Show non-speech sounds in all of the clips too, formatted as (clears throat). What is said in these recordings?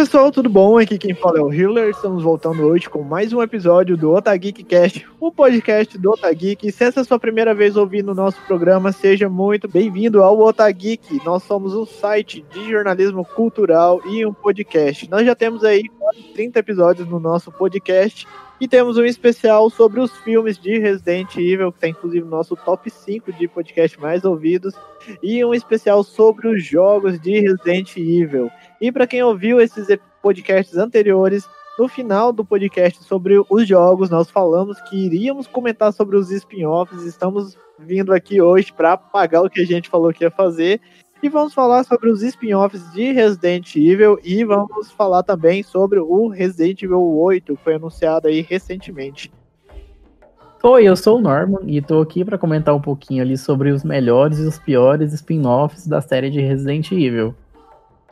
Pessoal, tudo bom? Aqui quem fala é o Hiller. Estamos voltando hoje com mais um episódio do Otageek Cast, o podcast do Otageek. Se essa é a sua primeira vez ouvindo o nosso programa, seja muito bem-vindo ao Otageek. Nós somos um site de jornalismo cultural e um podcast. Nós já temos aí 30 episódios no nosso podcast e temos um especial sobre os filmes de Resident Evil, que está inclusive no nosso top 5 de podcast mais ouvidos, e um especial sobre os jogos de Resident Evil. E para quem ouviu esses podcasts anteriores, no final do podcast sobre os jogos, nós falamos que iríamos comentar sobre os spin-offs. Estamos vindo aqui hoje para pagar o que a gente falou que ia fazer. E vamos falar sobre os spin-offs de Resident Evil e vamos falar também sobre o Resident Evil 8, que foi anunciado aí recentemente. Oi, eu sou o Norman e estou aqui para comentar um pouquinho ali sobre os melhores e os piores spin-offs da série de Resident Evil.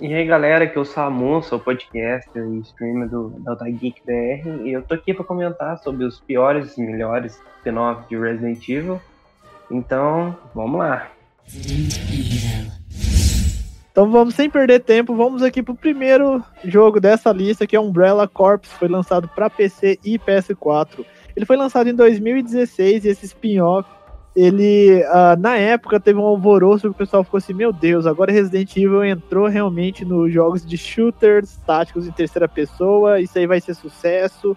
E aí galera, aqui é o Samu, sou podcaster e streamer do Delta Geek BR e eu tô aqui para comentar sobre os piores e melhores spin-offs de Resident Evil. Então, vamos lá. Então vamos sem perder tempo, vamos aqui pro primeiro jogo dessa lista que é Umbrella Corps, foi lançado para PC e PS4. Ele foi lançado em 2016 e esse spin-off ele, uh, na época, teve um alvoroço que o pessoal ficou assim: Meu Deus, agora Resident Evil entrou realmente nos jogos de shooters táticos em terceira pessoa, isso aí vai ser sucesso.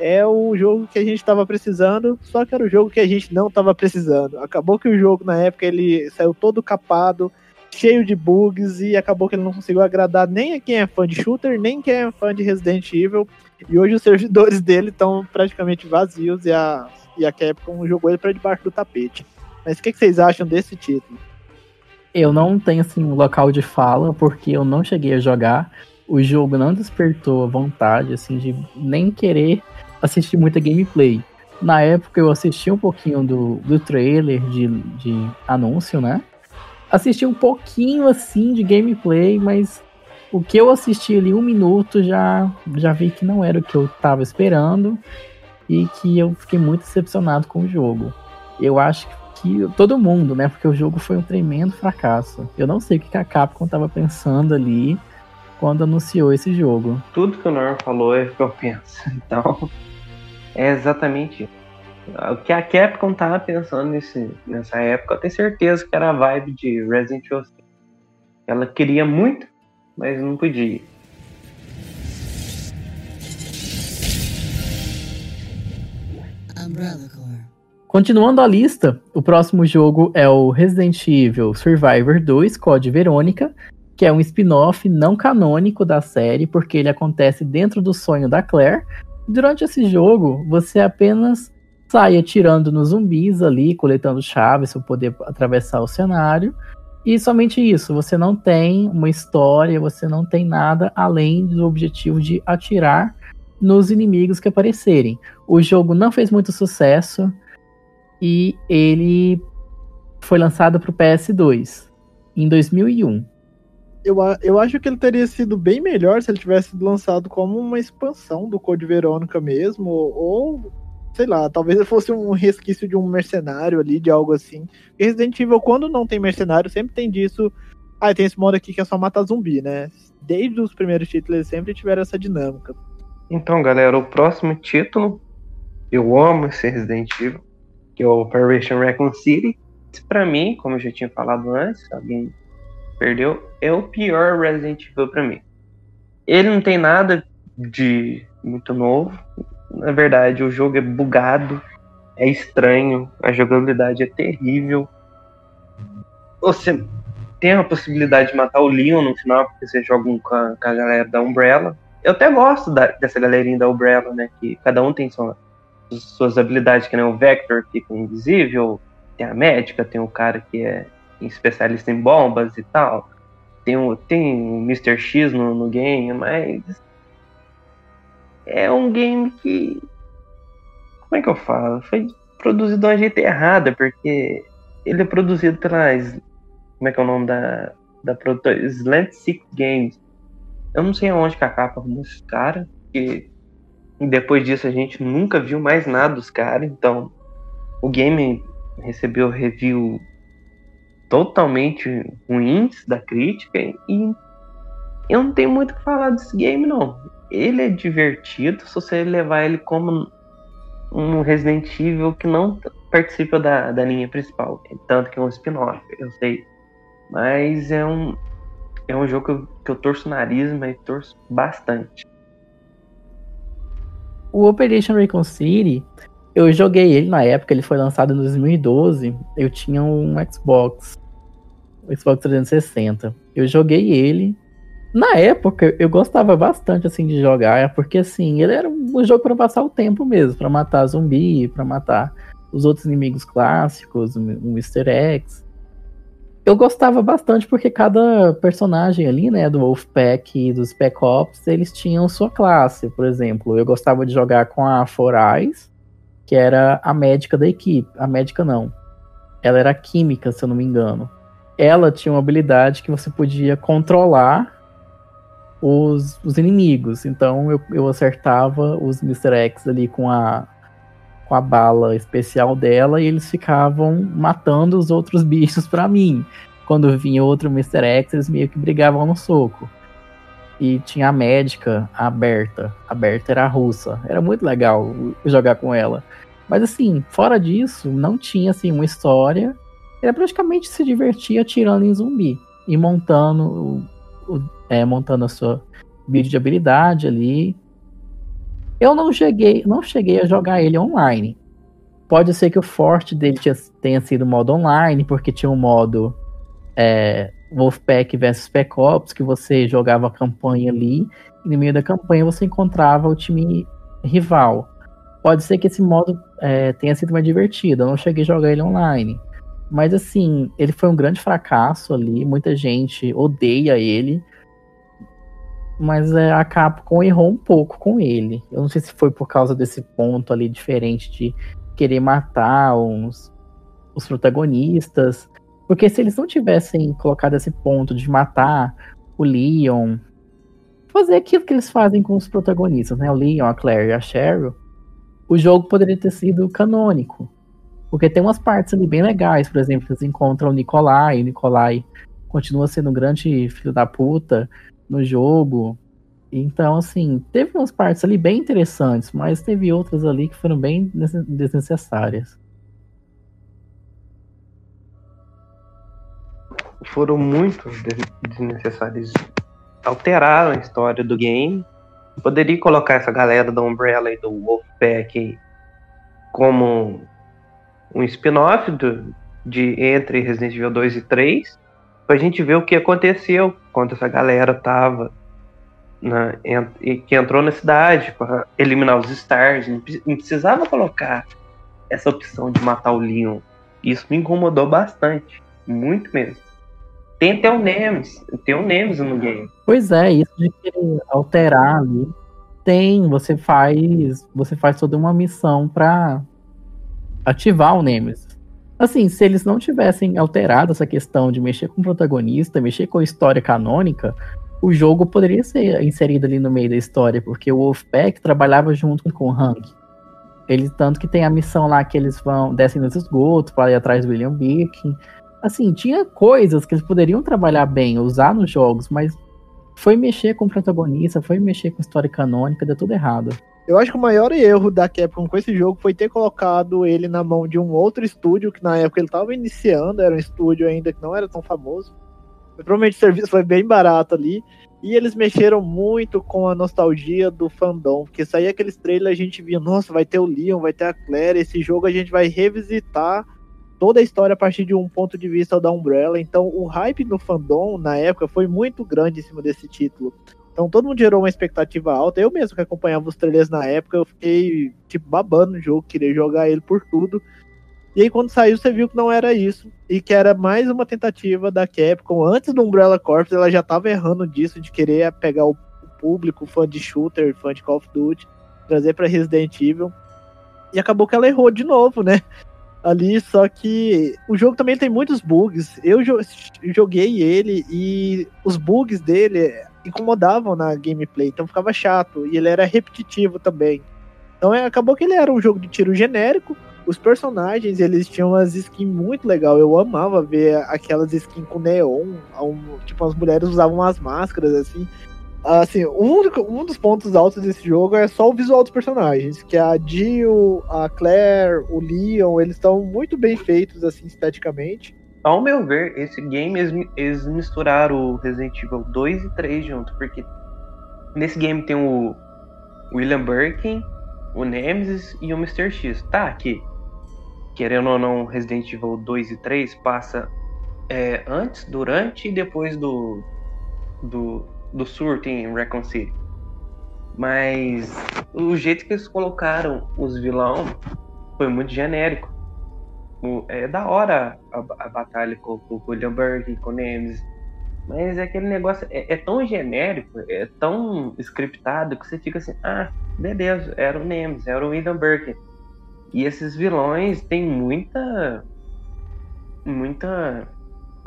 É o jogo que a gente estava precisando, só que era o jogo que a gente não estava precisando. Acabou que o jogo, na época, ele saiu todo capado, cheio de bugs, e acabou que ele não conseguiu agradar nem a quem é fã de shooter, nem quem é fã de Resident Evil. E hoje os servidores (laughs) dele estão praticamente vazios e a e a Capcom jogou ele para debaixo do tapete. Mas o que, que, vocês acham desse título? Eu não tenho assim um local de fala porque eu não cheguei a jogar. O jogo não despertou a vontade assim de nem querer assistir muita gameplay. Na época eu assisti um pouquinho do, do trailer de, de anúncio, né? Assisti um pouquinho assim de gameplay, mas o que eu assisti ali um minuto já, já vi que não era o que eu tava esperando e que eu fiquei muito decepcionado com o jogo. Eu acho que todo mundo, né? Porque o jogo foi um tremendo fracasso. Eu não sei o que a Capcom estava pensando ali quando anunciou esse jogo. Tudo que o Norman falou é o que eu penso. (laughs) Então, é exatamente isso. O que a Capcom tava pensando nesse, nessa época, eu tenho certeza que era a vibe de Resident Evil 5. Ela queria muito, mas não podia. Continuando a lista, o próximo jogo é o Resident Evil Survivor 2 Code Verônica, que é um spin-off não canônico da série, porque ele acontece dentro do sonho da Claire. Durante esse jogo, você apenas sai atirando nos zumbis ali, coletando chaves para poder atravessar o cenário. E somente isso, você não tem uma história, você não tem nada além do objetivo de atirar nos inimigos que aparecerem. O jogo não fez muito sucesso e ele foi lançado para o PS2 em 2001. Eu, eu acho que ele teria sido bem melhor se ele tivesse lançado como uma expansão do Code Verônica mesmo, ou sei lá, talvez fosse um resquício de um mercenário ali, de algo assim. Resident Evil, quando não tem mercenário, sempre tem disso. Ah, tem esse modo aqui que é só matar zumbi, né? Desde os primeiros títulos eles sempre tiveram essa dinâmica. Então, galera, o próximo título, eu amo esse Resident Evil, que é o Operation Raccoon City. Para mim, como eu já tinha falado antes, alguém perdeu, é o pior Resident Evil para mim. Ele não tem nada de muito novo. Na verdade, o jogo é bugado, é estranho, a jogabilidade é terrível. Você tem a possibilidade de matar o Leon no final, porque você joga com a, com a galera da Umbrella, eu até gosto da, dessa galerinha da Umbrella, né? Que cada um tem sua, suas habilidades, que nem o Vector fica invisível, tem a médica, tem o cara que é especialista em bombas e tal. Tem o, tem o Mr. X no, no game, mas é um game que. Como é que eu falo? Foi produzido de uma jeito errada, porque ele é produzido pela. Como é que é o nome da, da produtora? Slant Six Games eu não sei aonde que a capa esses caras, e depois disso a gente nunca viu mais nada dos caras, então o game recebeu review totalmente ruins da crítica e eu não tenho muito o que falar desse game, não. Ele é divertido se você levar ele como um Resident Evil que não participa da, da linha principal. Tanto que é um spin-off, eu sei. Mas é um, é um jogo que eu, que eu torço o nariz, mas torço bastante. O Operation Recon City, eu joguei ele na época, ele foi lançado em 2012. Eu tinha um Xbox, Xbox 360. Eu joguei ele. Na época, eu gostava bastante assim de jogar, porque assim, ele era um jogo para passar o tempo mesmo, para matar zumbi, para matar os outros inimigos clássicos, o Mr. X. Eu gostava bastante porque cada personagem ali, né, do Wolfpack e dos Spec Ops, eles tinham sua classe. Por exemplo, eu gostava de jogar com a Forais, que era a médica da equipe. A médica não. Ela era química, se eu não me engano. Ela tinha uma habilidade que você podia controlar os, os inimigos. Então eu, eu acertava os Mr. X ali com a, com a bala especial dela e eles ficavam matando os outros (laughs) bichos para mim. Quando vinha outro Mr. X, eles meio que brigavam no soco. E tinha a médica, a Berta. A Berta era russa. Era muito legal jogar com ela. Mas assim, fora disso, não tinha assim uma história. Era praticamente se divertir atirando em zumbi e montando o, o, é, montando a sua vídeo de habilidade ali eu não cheguei, não cheguei a jogar ele online. Pode ser que o forte dele tenha sido modo online, porque tinha um modo é, Wolfpack versus Spec Ops, que você jogava a campanha ali, e no meio da campanha você encontrava o time rival. Pode ser que esse modo é, tenha sido mais divertido, eu não cheguei a jogar ele online. Mas assim, ele foi um grande fracasso ali, muita gente odeia ele mas é, a Capcom errou um pouco com ele. Eu não sei se foi por causa desse ponto ali diferente de querer matar uns, os protagonistas. Porque se eles não tivessem colocado esse ponto de matar o Leon, fazer aquilo que eles fazem com os protagonistas, né? O Leon, a Claire e a Cheryl, o jogo poderia ter sido canônico. Porque tem umas partes ali bem legais, por exemplo, eles encontram o Nikolai, o Nikolai continua sendo um grande filho da puta, no jogo. Então, assim, teve umas partes ali bem interessantes, mas teve outras ali que foram bem desnecessárias. Foram muito desnecessárias. Alteraram a história do game. Poderia colocar essa galera da Umbrella e do Wolfpack como um spin-off de entre Resident Evil 2 e 3 pra gente ver o que aconteceu quando essa galera tava na, que entrou na cidade para eliminar os Stars. Não, precisava colocar essa opção de matar o Leon. Isso me incomodou bastante. Muito mesmo. Tem até o Nemes. Tem o Nemes no game. Pois é, isso de alterar ali. Tem, você faz. Você faz toda uma missão para ativar o Nemes. Assim, se eles não tivessem alterado essa questão de mexer com o protagonista, mexer com a história canônica, o jogo poderia ser inserido ali no meio da história, porque o Wolfpack trabalhava junto com o Hank. Ele tanto que tem a missão lá que eles vão descem nos esgotos para ir atrás do William Birkin. Assim, tinha coisas que eles poderiam trabalhar bem, usar nos jogos, mas foi mexer com protagonista, foi mexer com a história canônica, deu tudo errado. Eu acho que o maior erro da Capcom com esse jogo foi ter colocado ele na mão de um outro estúdio, que na época ele estava iniciando, era um estúdio ainda que não era tão famoso. Provavelmente o serviço foi bem barato ali. E eles mexeram muito com a nostalgia do fandom, porque saía aqueles trailers a gente via, nossa, vai ter o Leon, vai ter a Claire, esse jogo a gente vai revisitar toda a história a partir de um ponto de vista da Umbrella. Então o hype no fandom na época foi muito grande em cima desse título. Então todo mundo gerou uma expectativa alta. Eu mesmo que acompanhava os trailers na época, eu fiquei tipo babando no jogo, queria jogar ele por tudo. E aí quando saiu, você viu que não era isso e que era mais uma tentativa da Capcom. Antes do Umbrella Corps, ela já estava errando disso de querer pegar o público, fã de shooter, fã de Call of Duty, trazer para Resident Evil. E acabou que ela errou de novo, né? Ali, só que o jogo também tem muitos bugs. Eu joguei ele e os bugs dele incomodavam na gameplay, então ficava chato. E ele era repetitivo também. Então é, acabou que ele era um jogo de tiro genérico. os personagens, eles tinham umas skins muito legal. Eu amava ver aquelas skins com neon. Tipo, as mulheres usavam umas máscaras, assim. Assim, um, um dos pontos altos desse jogo é só o visual dos personagens. Que a Jill, a Claire, o Leon, eles estão muito bem feitos, assim, esteticamente. Ao meu ver, esse game, eles, misturaram o Resident Evil 2 e 3 junto. Porque nesse game tem o William Birkin, o Nemesis e o Mr. X. Tá, aqui querendo ou não, Resident Evil 2 e 3 passa é, antes, durante e depois do, do, do surto em Recon City. Mas o jeito que eles colocaram os vilão foi muito genérico. É da hora a, a batalha com, com o Burke, com o Nemesis. Mas é aquele negócio é, é, tão genérico, é tão scriptado que você fica assim, ah, beleza, era o Nemesis, era o Burke. E esses vilões têm muita. muita.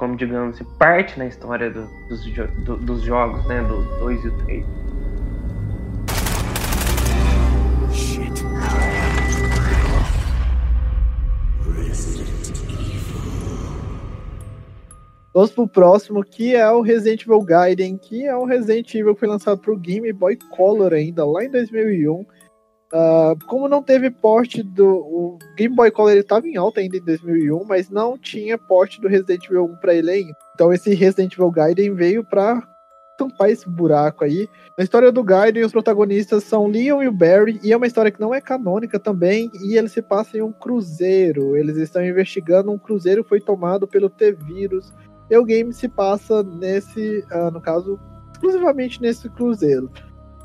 Como digamos parte na história do, dos, do, dos jogos, né? Do 2 e o 3. Vamos pro próximo, que é o Resident Evil Gaiden, que é um Resident Evil que foi lançado pro Game Boy Color ainda, lá em 2001. Uh, como não teve porte do. O Game Boy Color estava em alta ainda em 2001, mas não tinha porte do Resident Evil 1 para ele ainda. Então esse Resident Evil Gaiden veio para tampar esse buraco aí. Na história do Gaiden, os protagonistas são Leon e o Barry, e é uma história que não é canônica também, e ele se passa em um cruzeiro. Eles estão investigando um cruzeiro que foi tomado pelo T-Vírus. E o game se passa nesse, uh, no caso, exclusivamente nesse cruzeiro.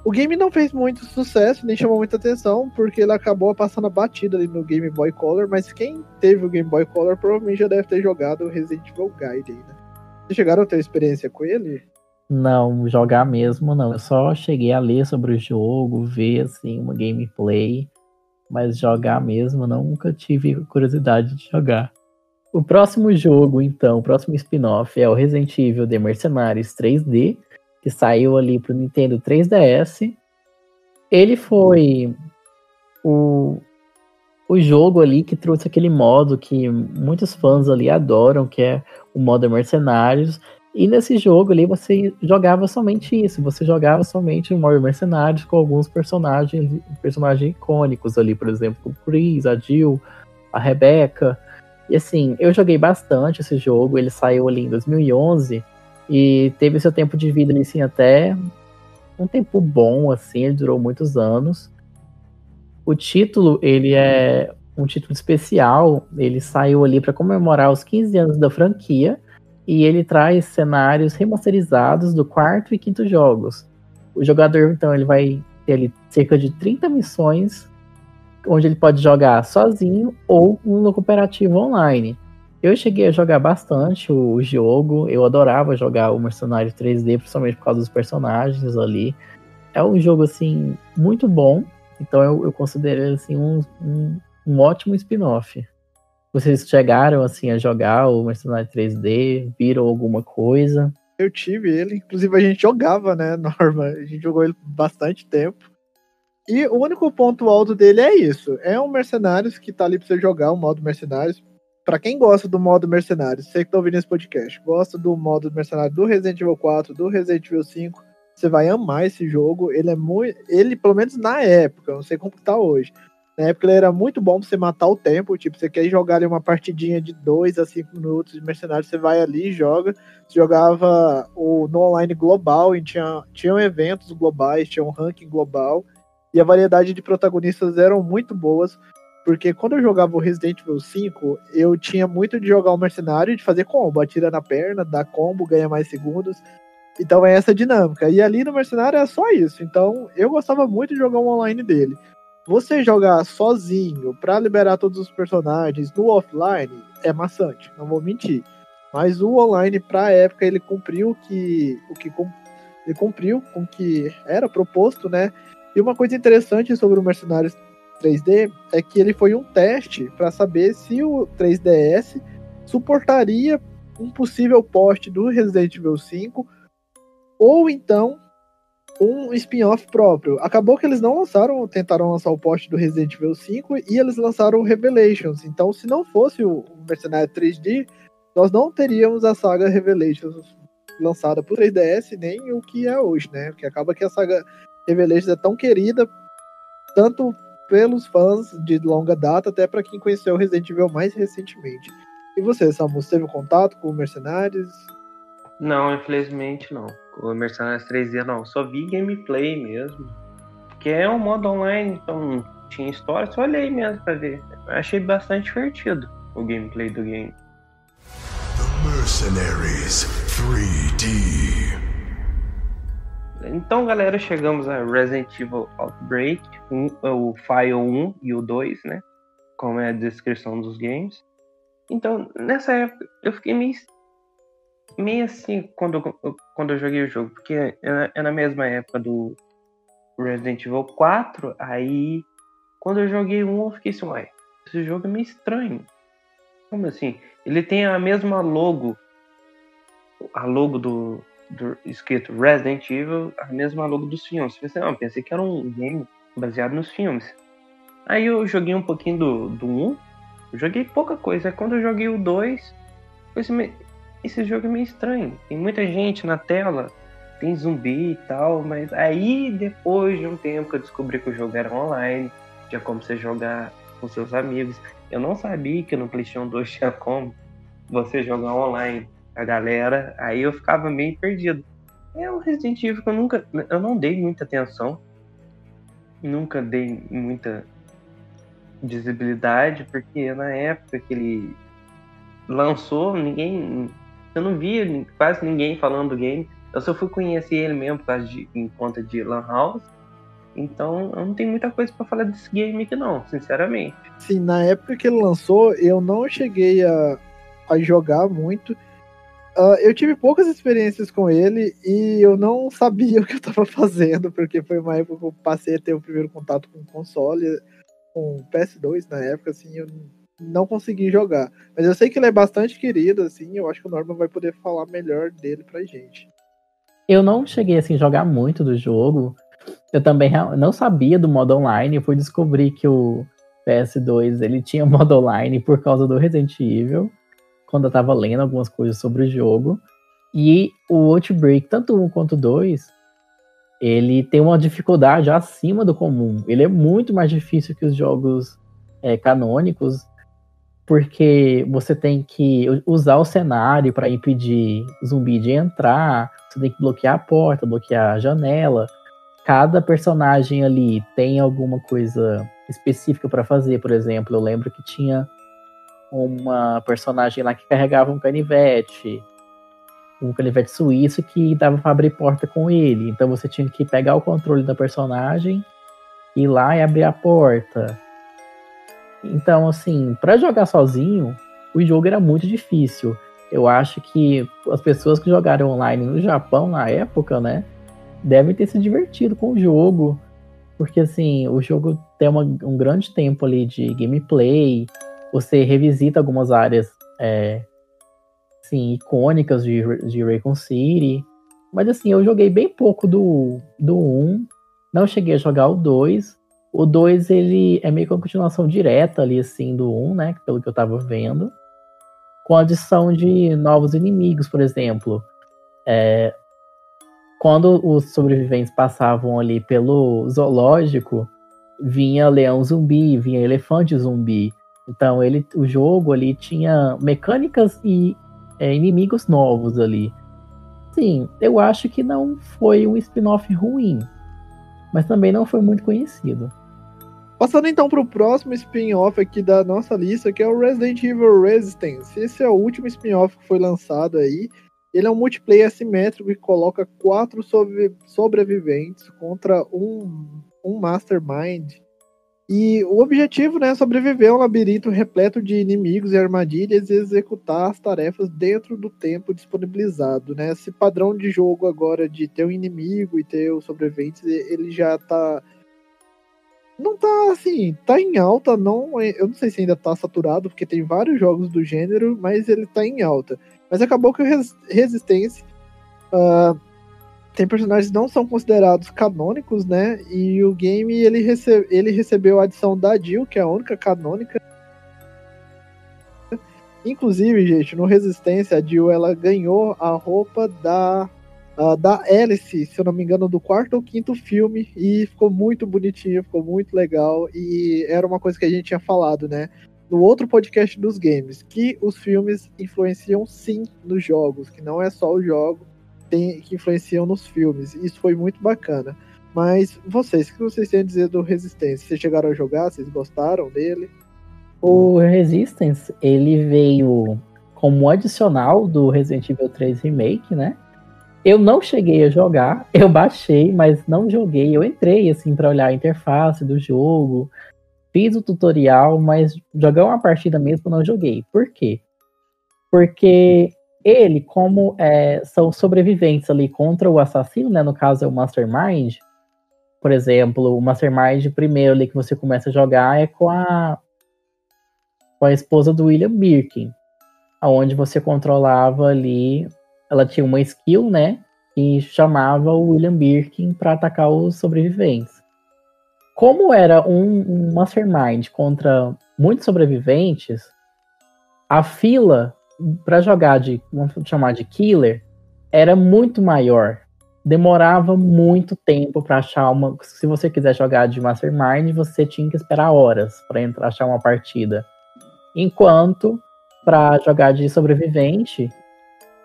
O game não fez muito sucesso, nem chamou muita atenção, porque ele acabou passando a batida ali no Game Boy Color, mas quem teve o Game Boy Color provavelmente já deve ter jogado o Resident Evil Gaiden, né? Vocês chegaram a ter experiência com ele? Não, jogar mesmo não. Eu só cheguei a ler sobre o jogo, ver assim uma gameplay, mas jogar mesmo nunca tive curiosidade de jogar. O próximo jogo, então, o próximo spin-off é o Resident Evil The Mercenaries 3D, que saiu ali pro Nintendo 3DS. Ele foi o, o jogo ali que trouxe aquele modo que muitos fãs ali adoram, que é o modo Mercenários. E nesse jogo ali você jogava somente isso, você jogava somente o modo Mercenários com alguns personagens, personagens icônicos ali, por exemplo, o Chris, a Jill, a Rebecca. E assim, eu joguei bastante esse jogo, ele saiu ali em 2011 e teve seu tempo de vida assim até um tempo bom assim, ele durou muitos anos. O título, ele é um título especial, ele saiu ali para comemorar os 15 anos da franquia e ele traz cenários remasterizados do quarto e quinto jogos. O jogador então ele vai ter ali cerca de 30 missões onde ele pode jogar sozinho ou no cooperativo online. Eu cheguei a jogar bastante o jogo, eu adorava jogar o Mercenário 3D, principalmente por causa dos personagens ali. É um jogo, assim, muito bom, então eu, eu considero assim, um, um, um ótimo spin-off. Vocês chegaram, assim, a jogar o Mercenário 3D, viram alguma coisa? Eu tive ele, inclusive a gente jogava, né, (laughs) Norma? A gente jogou ele bastante tempo. E o único ponto alto dele é isso. É um Mercenários que tá ali pra você jogar, o um modo Mercenários para quem gosta do modo mercenário, você que tá ouvindo esse podcast, gosta do modo mercenário do Resident Evil 4, do Resident Evil 5, você vai amar esse jogo. Ele é muito. Ele, pelo menos na época, não sei como tá hoje. Na época ele era muito bom pra você matar o tempo. Tipo, você quer jogar ali uma partidinha de 2 a 5 minutos de mercenário, você vai ali e joga. Você jogava o, no online global e tinha, tinham eventos globais, tinha um ranking global. E a variedade de protagonistas eram muito boas. Porque quando eu jogava o Resident Evil 5, eu tinha muito de jogar o mercenário de fazer combo, atira na perna, dá combo, ganha mais segundos. Então é essa dinâmica. E ali no mercenário é só isso. Então eu gostava muito de jogar o online dele. Você jogar sozinho para liberar todos os personagens no offline é maçante, não vou mentir. Mas o online pra época ele cumpriu o que o que ele cumpriu com o que era proposto, né? E uma coisa interessante sobre o Mercenários 3D é que ele foi um teste para saber se o 3DS suportaria um possível porte do Resident Evil 5 ou então um spin-off próprio. Acabou que eles não lançaram, tentaram lançar o post do Resident Evil 5 e eles lançaram o Revelations. Então, se não fosse o Mercenário 3D, nós não teríamos a saga Revelations lançada por 3DS, nem o que é hoje, né? Porque acaba que a saga Revelations é tão querida, tanto pelos fãs de longa data, até para quem conheceu o Resident Evil mais recentemente. E você, Samus, teve contato com o Mercenários? Não, infelizmente não. Com o Mercenários 3D não. Só vi gameplay mesmo. Que é um modo online, então tinha história, só olhei mesmo pra ver. Eu achei bastante divertido o gameplay do game. The Mercenaries 3D. Então, galera, chegamos a Resident Evil Outbreak, um, o File 1 e o 2, né? Como é a descrição dos games. Então, nessa época, eu fiquei meio, meio assim quando, quando eu joguei o jogo, porque é, é na mesma época do Resident Evil 4, aí quando eu joguei um, eu fiquei assim, uai, esse jogo é meio estranho. Como assim? Ele tem a mesma logo, a logo do, do escrito Resident Evil, a mesma logo dos filmes. Pensei, não, pensei que era um game baseado nos filmes. Aí eu joguei um pouquinho do, do 1, eu joguei pouca coisa. Quando eu joguei o 2, esse, esse jogo é meio estranho. Tem muita gente na tela, tem zumbi e tal, mas aí depois de um tempo que eu descobri que o jogo era online, tinha como você jogar com seus amigos. Eu não sabia que no PlayStation 2 tinha como você jogar online a galera, aí eu ficava meio perdido. É um Resident Evil que eu nunca. Eu não dei muita atenção. Nunca dei muita visibilidade, porque na época que ele lançou, ninguém. Eu não via quase ninguém falando do game. Eu só fui conhecer ele mesmo por causa de em conta de Lan House. Então eu não tenho muita coisa para falar desse game aqui não, sinceramente. Sim, na época que ele lançou, eu não cheguei a, a jogar muito. Uh, eu tive poucas experiências com ele e eu não sabia (laughs) o que eu estava fazendo, porque foi uma época que eu passei a ter o primeiro contato com o console, com o PS2 na época, assim, eu não consegui jogar. Mas eu sei que ele é bastante querido, assim, eu acho que o Norman vai poder falar melhor dele pra gente. Eu não cheguei, assim, a jogar muito do jogo. Eu também não sabia do modo online, eu fui descobrir que o PS2 ele tinha (laughs) modo online por causa do Resident Evil quando eu tava lendo algumas coisas sobre o jogo. E o Outbreak, tanto um quanto dois, ele tem uma dificuldade acima do comum. Ele é muito mais difícil que os jogos é, canônicos, porque você tem que usar o cenário para impedir zumbi de entrar, você tem que bloquear a porta, bloquear a janela. Cada personagem ali tem alguma coisa específica para fazer, por exemplo, eu lembro que tinha uma personagem lá que carregava um canivete, um canivete suíço que dava para abrir porta com ele. Então você tinha que pegar o controle da personagem, ir lá e abrir a porta. Então, assim, para jogar sozinho, o jogo era muito difícil. Eu acho que as pessoas que jogaram online no Japão na época, né, devem ter se divertido com o jogo, porque assim, o jogo tem uma, um grande tempo ali de gameplay, você revisita algumas áreas é, assim, icônicas de, de Raycon City. Mas assim, eu joguei bem pouco do, do 1. Não cheguei a jogar o 2. O 2, ele é meio que uma continuação direta ali, assim, do 1, né? Pelo que eu tava vendo. Com a adição de novos inimigos, por exemplo. É, quando os sobreviventes passavam ali pelo zoológico, vinha leão zumbi, vinha elefante zumbi. Então ele, o jogo ali tinha mecânicas e é, inimigos novos ali. Sim, eu acho que não foi um spin-off ruim, mas também não foi muito conhecido. Passando então para o próximo spin-off aqui da nossa lista, que é o Resident Evil Resistance. Esse é o último spin-off que foi lançado aí. Ele é um multiplayer assimétrico que coloca quatro sobre sobreviventes contra um, um Mastermind e o objetivo né, é sobreviver a um labirinto repleto de inimigos e armadilhas e executar as tarefas dentro do tempo disponibilizado. Né? Esse padrão de jogo agora de ter um inimigo e ter os sobreviventes, ele já tá. Não tá assim, tá em alta, não. Eu não sei se ainda tá saturado, porque tem vários jogos do gênero, mas ele tá em alta. Mas acabou que o Resistência uh, tem personagens que não são considerados canônicos, né? E o game ele, rece ele recebeu a adição da Jill, que é a única canônica. Inclusive, gente, no Resistência, a Jill ela ganhou a roupa da uh, da Alice, se eu não me engano, do quarto ou quinto filme, e ficou muito bonitinho, ficou muito legal, e era uma coisa que a gente tinha falado, né? No outro podcast dos games, que os filmes influenciam sim nos jogos, que não é só o jogo tem, que influenciam nos filmes. Isso foi muito bacana. Mas vocês, o que vocês têm a dizer do Resistance? Vocês chegaram a jogar? Vocês gostaram dele? O Resistance, ele veio como adicional do Resident Evil 3 Remake, né? Eu não cheguei a jogar, (laughs) eu baixei, mas não joguei. Eu entrei assim para olhar a interface do jogo, fiz o tutorial, mas jogar uma partida mesmo não joguei. Por quê? Porque ele, como é, são sobreviventes ali contra o assassino, né? No caso é o Mastermind. Por exemplo, o Mastermind primeiro ali que você começa a jogar é com a com a esposa do William Birkin, aonde você controlava ali ela tinha uma skill, né? E chamava o William Birkin para atacar os sobreviventes. Como era um, um mastermind contra muitos sobreviventes, a fila para jogar de, vamos chamar de killer, era muito maior. Demorava muito tempo para achar uma. Se você quiser jogar de Mastermind, você tinha que esperar horas para entrar achar uma partida. Enquanto para jogar de sobrevivente,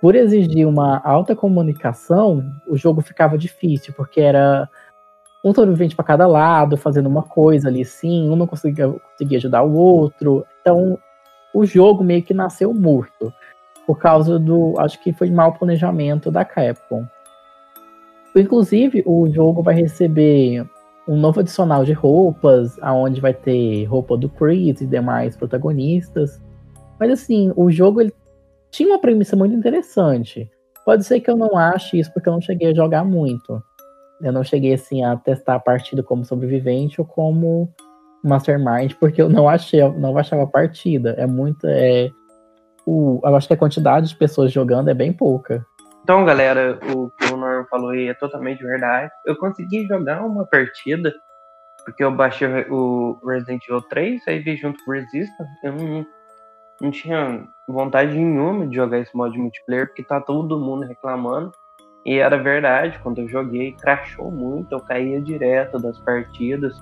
por exigir uma alta comunicação, o jogo ficava difícil, porque era um sobrevivente para cada lado, fazendo uma coisa ali sim, um não conseguia, conseguia ajudar o outro. Então, o jogo meio que nasceu morto, por causa do, acho que foi mau planejamento da Capcom. Inclusive, o jogo vai receber um novo adicional de roupas, aonde vai ter roupa do Chris e demais protagonistas. Mas assim, o jogo ele tinha uma premissa muito interessante. Pode ser que eu não ache isso porque eu não cheguei a jogar muito. Eu não cheguei assim a testar a partida como sobrevivente ou como Mastermind, porque eu não achei, não achava partida. É muita. É, o, eu acho que a quantidade de pessoas jogando é bem pouca. Então, galera, o que o Norman falou aí é totalmente verdade. Eu consegui jogar uma partida, porque eu baixei o Resident Evil 3, aí vi junto com o Resistance. Eu não, não tinha vontade nenhuma de jogar esse modo multiplayer, porque tá todo mundo reclamando. E era verdade, quando eu joguei, crashou muito, eu caía direto das partidas.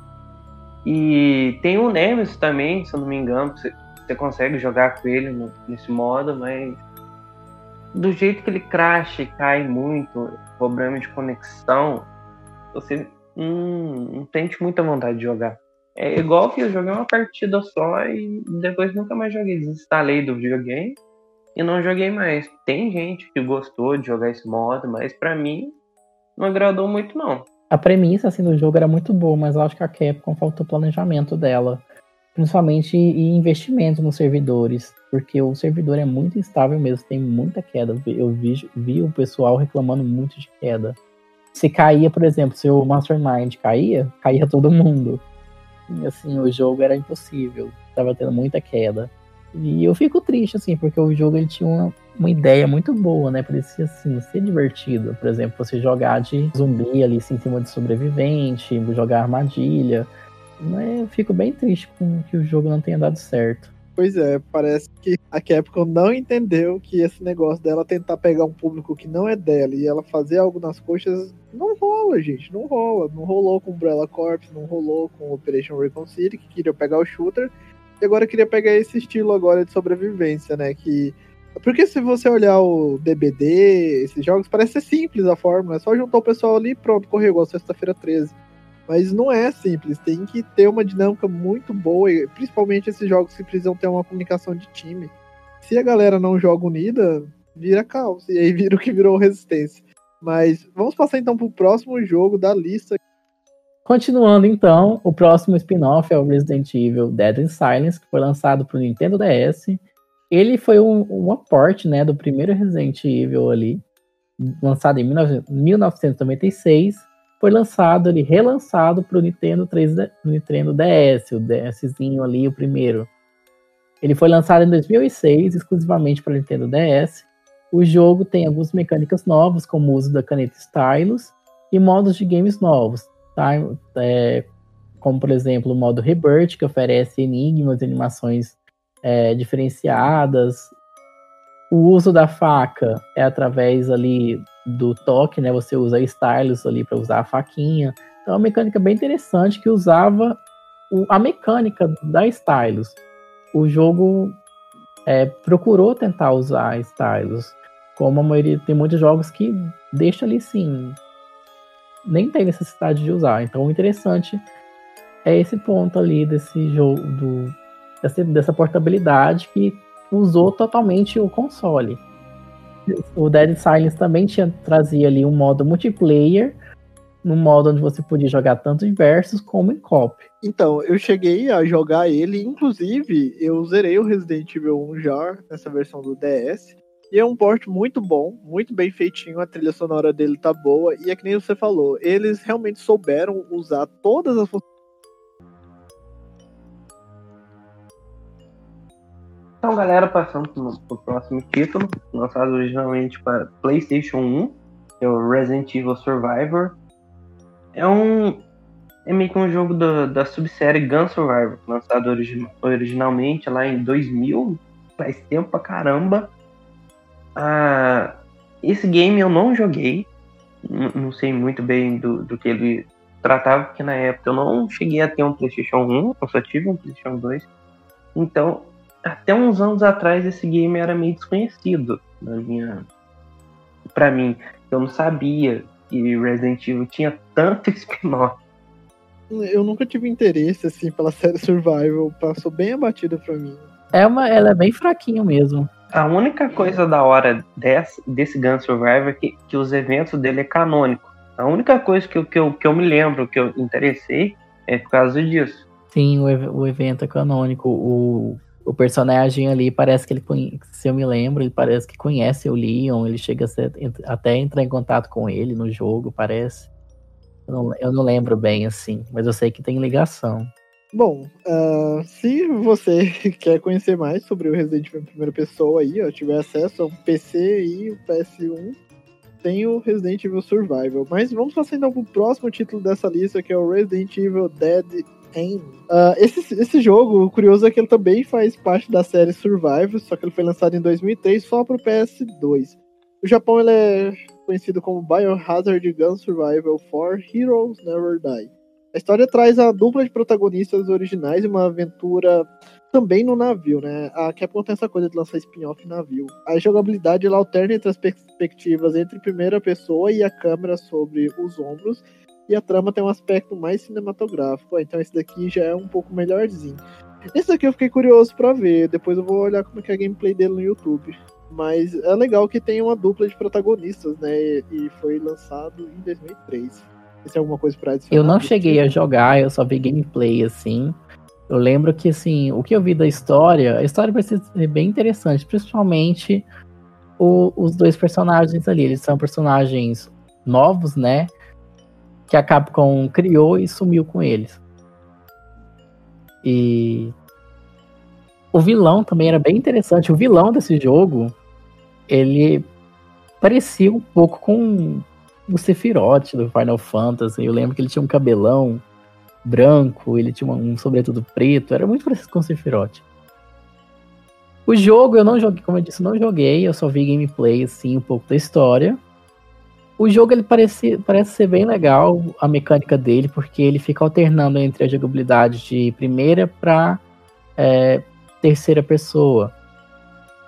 E tem o Nemesis também, se eu não me engano, você, consegue jogar com ele no, nesse modo, mas do jeito que ele crasha e cai muito, problema de conexão, você hum, não sente muita vontade de jogar. É igual que eu joguei uma partida só e depois nunca mais joguei. Desinstalei do videogame e não joguei mais. Tem gente que gostou de jogar esse modo, mas para mim não agradou muito não. A premissa assim do jogo era muito boa, mas eu acho que a Capcom faltou planejamento dela, principalmente e investimento nos servidores, porque o servidor é muito instável mesmo, tem muita queda. Eu vi, vi o pessoal reclamando muito de queda. Se caía, por exemplo, se o Mastermind caía, caía todo mundo assim, o jogo era impossível, tava tendo muita queda. E eu fico triste, assim, porque o jogo ele tinha uma, uma ideia muito boa, né? Parecia, assim, ser divertido. Por exemplo, você jogar de zumbi ali, assim, em cima de sobrevivente, jogar armadilha. Mas eu fico bem triste com que o jogo não tenha dado certo. Pois é, parece que a Capcom não entendeu que esse negócio dela tentar pegar um público que não é dela e ela fazer algo nas coxas não rola, gente, não rola. Não rolou com Umbrella Corps, não rolou com Operation Recon City, que queria pegar o shooter, e agora queria pegar esse estilo agora de sobrevivência, né? Que porque se você olhar o DBD, esses jogos, parece ser simples a fórmula, é só juntar o pessoal ali e pronto, correu igual sexta-feira 13. Mas não é simples, tem que ter uma dinâmica muito boa, principalmente esses jogos que precisam ter uma comunicação de time. Se a galera não joga unida, vira caos, e aí vira o que virou resistência. Mas vamos passar então pro próximo jogo da lista. Continuando então, o próximo spin-off é o Resident Evil Dead in Silence, que foi lançado para o Nintendo DS. Ele foi um, um aporte né, do primeiro Resident Evil ali, lançado em 1996 foi lançado, ele relançado para o Nintendo 3 Nintendo DS, o DSzinho ali, o primeiro. Ele foi lançado em 2006, exclusivamente para Nintendo DS, O jogo tem algumas mecânicas novas, como o uso da caneta Stylus, e modos de games novos, tá? É, como, por exemplo, o modo Rebirth, que oferece enigmas e animações é, diferenciadas. O uso da faca é através ali do toque, né? Você usa stylus ali para usar a faquinha. Então, é uma mecânica bem interessante que usava o, a mecânica da stylus. O jogo é, procurou tentar usar stylus, como a maioria tem muitos jogos que deixa ali sim, nem tem necessidade de usar. Então, o interessante é esse ponto ali desse jogo, do, dessa, dessa portabilidade que usou totalmente o console. O Dead Silence também tinha, trazia ali um modo multiplayer, no modo onde você podia jogar tanto em versus como em cop. Então, eu cheguei a jogar ele, inclusive eu zerei o Resident Evil 1 já nessa versão do DS. E é um port muito bom, muito bem feitinho, a trilha sonora dele tá boa, e é que nem você falou, eles realmente souberam usar todas as funções. Então, galera, passando pro, pro próximo título, lançado originalmente para PlayStation 1, que é o Resident Evil Survivor. É um. É meio que um jogo da, da subsérie Gun Survivor, lançado origi originalmente lá em 2000, faz tempo pra caramba ah, esse game eu não joguei, não sei muito bem do, do que ele tratava, porque na época eu não cheguei a ter um PlayStation 1, eu só tive um PlayStation 2. Então, até uns anos atrás, esse game era meio desconhecido na minha. Pra mim. Eu não sabia que Resident Evil tinha tanto (laughs) spin-off. Eu nunca tive interesse assim pela série Survival, passou bem abatida pra mim. É uma, ela é bem fraquinha mesmo. A única coisa da hora desse, desse Gun Survivor é que, que os eventos dele é canônico. A única coisa que, eu, que, eu, que eu me lembro, que eu interessei, é por causa disso. Sim, o, o evento é canônico. O, o personagem ali parece que ele, se eu me lembro, ele parece que conhece o Leon, ele chega a ser, até entrar em contato com ele no jogo, parece. Eu não, eu não lembro bem assim, mas eu sei que tem ligação. Bom, uh, se você (laughs) quer conhecer mais sobre o Resident Evil em primeira pessoa aí, ó, tiver acesso a um PC e o PS1, tem o Resident Evil Survival. Mas vamos passar então pro próximo título dessa lista, que é o Resident Evil Dead Aim. Uh, esse, esse jogo, o curioso é que ele também faz parte da série Survival, só que ele foi lançado em 2003 só pro PS2. O Japão ele é conhecido como Biohazard Gun Survival 4 Heroes Never Die. A história traz a dupla de protagonistas originais e uma aventura também no navio, né? A Capcom tem essa coisa de lançar spin-off navio. A jogabilidade ela alterna entre as perspectivas entre primeira pessoa e a câmera sobre os ombros. E a trama tem um aspecto mais cinematográfico. Então esse daqui já é um pouco melhorzinho. Esse daqui eu fiquei curioso para ver. Depois eu vou olhar como é, é a gameplay dele no YouTube. Mas é legal que tem uma dupla de protagonistas, né? E foi lançado em 2003. Você tem alguma coisa pra adicionar? Eu não cheguei a jogar, eu só vi gameplay, assim. Eu lembro que, assim, o que eu vi da história, a história vai ser bem interessante, principalmente o, os dois personagens ali. Eles são personagens novos, né? Que a Capcom criou e sumiu com eles. E o vilão também era bem interessante. O vilão desse jogo, ele parecia um pouco com o Sephiroth do Final Fantasy. Eu lembro que ele tinha um cabelão branco, ele tinha um sobretudo preto, era muito parecido com o Sephiroth. O jogo eu não joguei, como eu disse, não joguei, eu só vi gameplay, assim, um pouco da história. O jogo ele parece, parece ser bem legal, a mecânica dele, porque ele fica alternando entre a jogabilidade de primeira para é, terceira pessoa.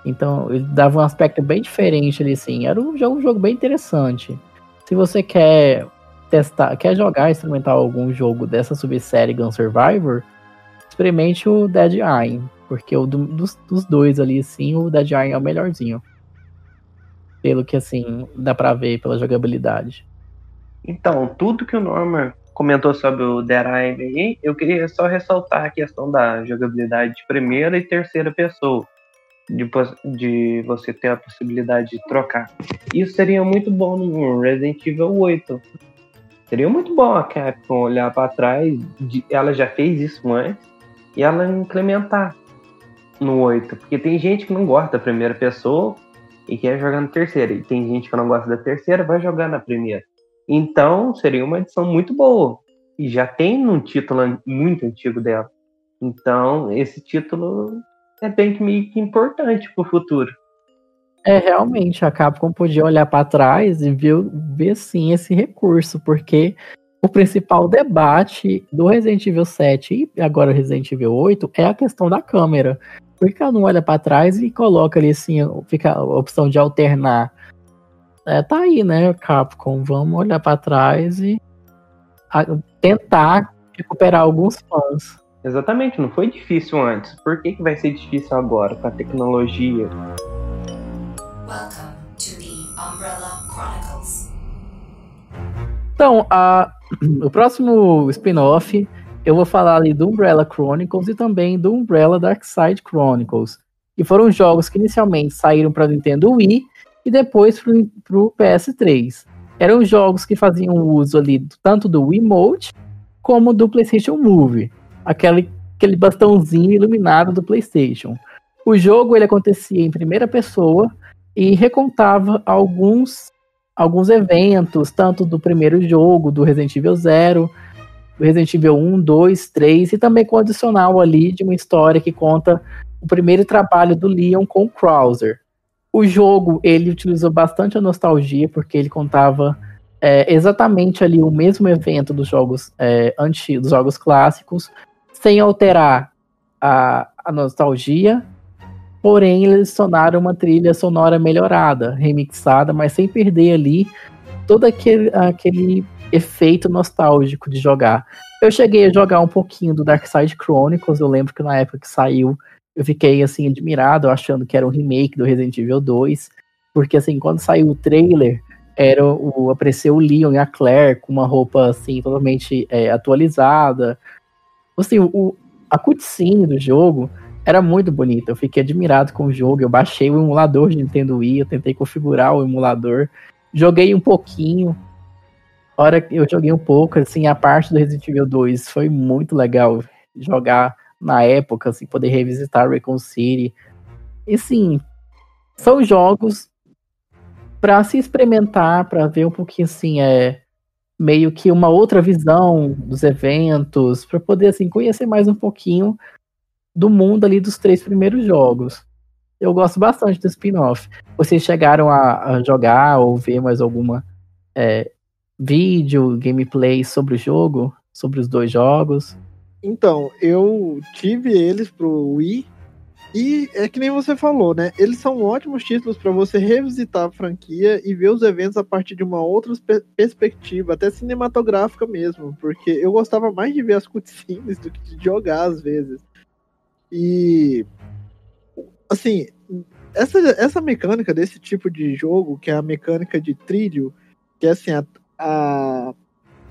Então ele dava um aspecto bem diferente ali, assim. Era um jogo, um jogo bem interessante. Se você quer testar, quer jogar, experimentar algum jogo dessa subsérie Gun Survivor, experimente o Dead Eye, porque o do, dos, dos, dois ali, sim, o Dead Eye é o melhorzinho. Pelo que, assim, dá pra ver pela jogabilidade. Então, tudo que o Norman comentou sobre o Dead Eye eu queria só ressaltar a questão da jogabilidade de primeira e terceira pessoa de, de você ter a possibilidade de trocar. Isso seria muito bom no Resident Evil 8. Seria muito bom a Capcom olhar para trás, de, ela já fez isso antes, e ela implementar no 8. Porque tem gente que não gosta da primeira pessoa, e quer jogar na terceira. E tem gente que não gosta da terceira, vai jogar na primeira. Então, seria uma edição muito boa. E já tem um título muito antigo dela. Então, esse título é bem que meio que importante pro futuro. É, realmente, a Capcom podia olhar para trás e ver, ver sim esse recurso, porque o principal debate do Resident Evil 7 e agora Resident Evil 8 é a questão da câmera. Por que ela não olha para trás e coloca ali assim, fica a opção de alternar? É, tá aí, né, Capcom? Vamos olhar para trás e a, tentar recuperar alguns fãs. Exatamente, não foi difícil antes. Por que, que vai ser difícil agora com a tecnologia? Welcome to the Umbrella Chronicles. Então, a, (clears throat) o próximo spin-off eu vou falar ali do Umbrella Chronicles e também do Umbrella Dark Side Chronicles, que foram jogos que inicialmente saíram para Nintendo Wii e depois para o PS3. Eram jogos que faziam uso ali tanto do Wiimote como do PlayStation Move, aquele, aquele bastãozinho iluminado do PlayStation. O jogo ele acontecia em primeira pessoa e recontava alguns alguns eventos, tanto do primeiro jogo, do Resident Evil 0, Resident Evil 1, 2, 3, e também com o adicional ali de uma história que conta o primeiro trabalho do Leon com o Krauser. O jogo, ele utilizou bastante a nostalgia, porque ele contava é, exatamente ali o mesmo evento dos jogos é, antigos, dos jogos clássicos, sem alterar a, a nostalgia Porém, eles adicionaram uma trilha sonora melhorada, remixada, mas sem perder ali todo aquele, aquele efeito nostálgico de jogar. Eu cheguei a jogar um pouquinho do Dark Side Chronicles, eu lembro que na época que saiu, eu fiquei assim admirado, achando que era um remake do Resident Evil 2, porque assim, quando saiu o trailer, era o apareceu o Leon e a Claire com uma roupa assim totalmente é, atualizada. Assim, o, a cutscene do jogo era muito bonito. Eu fiquei admirado com o jogo. Eu baixei o emulador de Nintendo Wii, eu tentei configurar o emulador. Joguei um pouquinho. Hora que eu joguei um pouco, assim, a parte do Resident Evil 2 foi muito legal jogar na época, assim, poder revisitar Recon City. E sim, são jogos para se experimentar, para ver um pouquinho assim, é meio que uma outra visão dos eventos, para poder assim conhecer mais um pouquinho do mundo ali dos três primeiros jogos. Eu gosto bastante do spin-off. Vocês chegaram a, a, jogar ou ver mais alguma é, vídeo, gameplay sobre o jogo? Sobre os dois jogos? Então, eu tive eles pro Wii e é que nem você falou, né? Eles são ótimos títulos para você revisitar a franquia e ver os eventos a partir de uma outra perspectiva, até cinematográfica mesmo, porque eu gostava mais de ver as cutscenes do que de jogar às vezes. E assim, essa, essa mecânica desse tipo de jogo, que é a mecânica de trilho, que é assim, a, a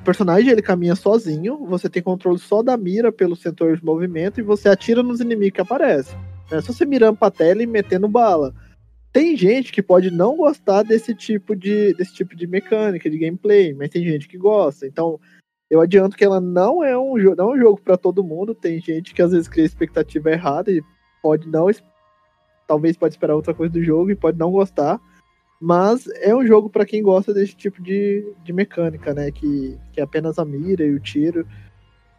personagem ele caminha sozinho, você tem controle só da mira pelo sensor de movimento e você atira nos inimigos que aparecem. É só você mirando pra tela e metendo bala. Tem gente que pode não gostar desse tipo de, desse tipo de mecânica, de gameplay, mas tem gente que gosta. Então, eu adianto que ela não é um, não é um jogo para todo mundo. Tem gente que às vezes cria expectativa errada e pode não. Talvez pode esperar outra coisa do jogo e pode não gostar. Mas é um jogo para quem gosta desse tipo de, de mecânica, né? Que, que é apenas a mira e o tiro.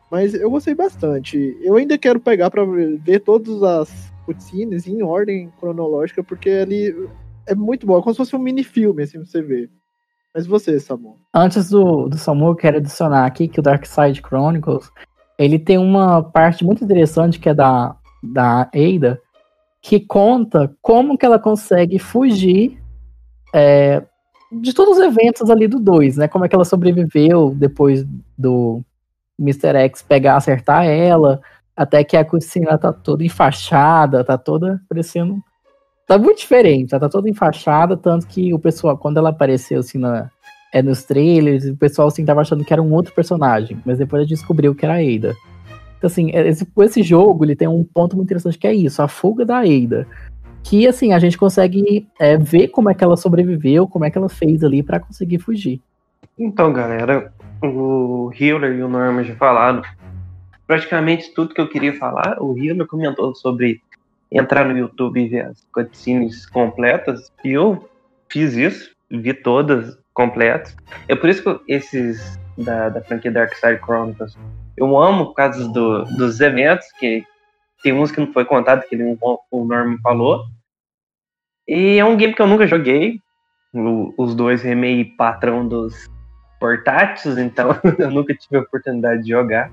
Mas eu gostei bastante. Eu ainda quero pegar para ver todas as cutscenes em ordem cronológica, porque ali é muito bom. É como se fosse um mini filme, assim, você vê. Mas você, Samu? Antes do, do Samu, eu quero adicionar aqui que o Dark Side Chronicles, ele tem uma parte muito interessante que é da, da Ada, que conta como que ela consegue fugir é, de todos os eventos ali do 2, né? Como é que ela sobreviveu depois do Mr. X pegar, acertar ela, até que a cutscene tá toda enfaixada, tá toda parecendo tá muito diferente, tá, tá toda enfaixada, tanto que o pessoal, quando ela apareceu assim na, é, nos trailers, o pessoal assim tava achando que era um outro personagem, mas depois a gente descobriu que era a Ada. Então assim, é, esse, esse jogo, ele tem um ponto muito interessante que é isso, a fuga da Ada. Que assim, a gente consegue é, ver como é que ela sobreviveu, como é que ela fez ali para conseguir fugir. Então, galera, o Healer e o Norman já falaram praticamente tudo que eu queria falar. O Healer comentou sobre entrar no YouTube e ver as cutscenes completas. E eu fiz isso, vi todas completas. É por isso que esses da, da franquia Dark Side Chronicles eu amo por causa do, dos eventos, que tem uns que não foi contado, que ele, o Norman falou. E é um game que eu nunca joguei. O, os dois é meio patrão dos portáteis, então (laughs) eu nunca tive a oportunidade de jogar.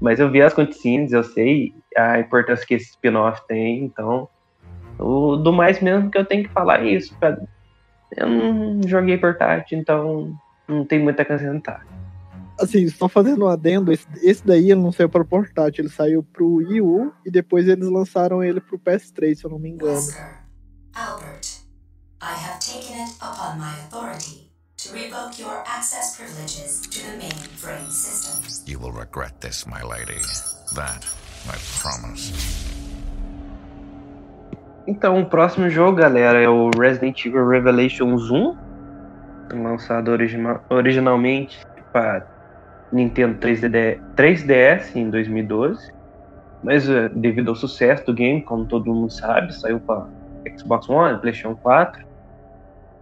Mas eu vi as cutscenes, eu sei a importância que esse spin-off tem, então. O, do mais mesmo que eu tenho que falar é isso. Pra, eu não joguei portátil, então não tem muito a acrescentar. Assim, só fazendo um adendo, esse, esse daí ele não saiu para o portátil, ele saiu para o Wii U e depois eles lançaram ele para o PS3, se eu não me engano. Albert, I have taken it upon my authority to revoke your access privileges to the mainframe system. You will regret this, my lady. That I promise. Então, o próximo jogo, galera, é o Resident Evil Revelations 1, lançado originalmente para Nintendo 3D, 3DS em 2012, mas uh, devido ao sucesso do game, como todo mundo sabe, saiu para Xbox One, PlayStation 4.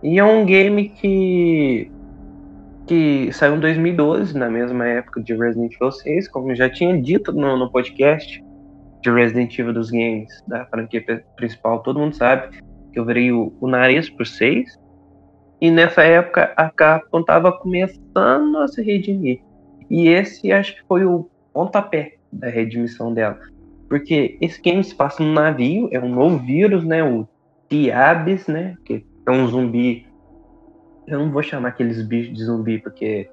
E é um game que que saiu em 2012, na mesma época de Resident Evil 6, como eu já tinha dito no, no podcast de Resident Evil dos games da franquia principal, todo mundo sabe que eu virei o, o nariz por 6. E nessa época a Capcom estava começando a se redimir. E esse acho que foi o pontapé da redimissão dela. Porque esse game se passa num navio, é um novo vírus, né? O Diabes, né? Que é um zumbi. Eu não vou chamar aqueles bichos de zumbi, porque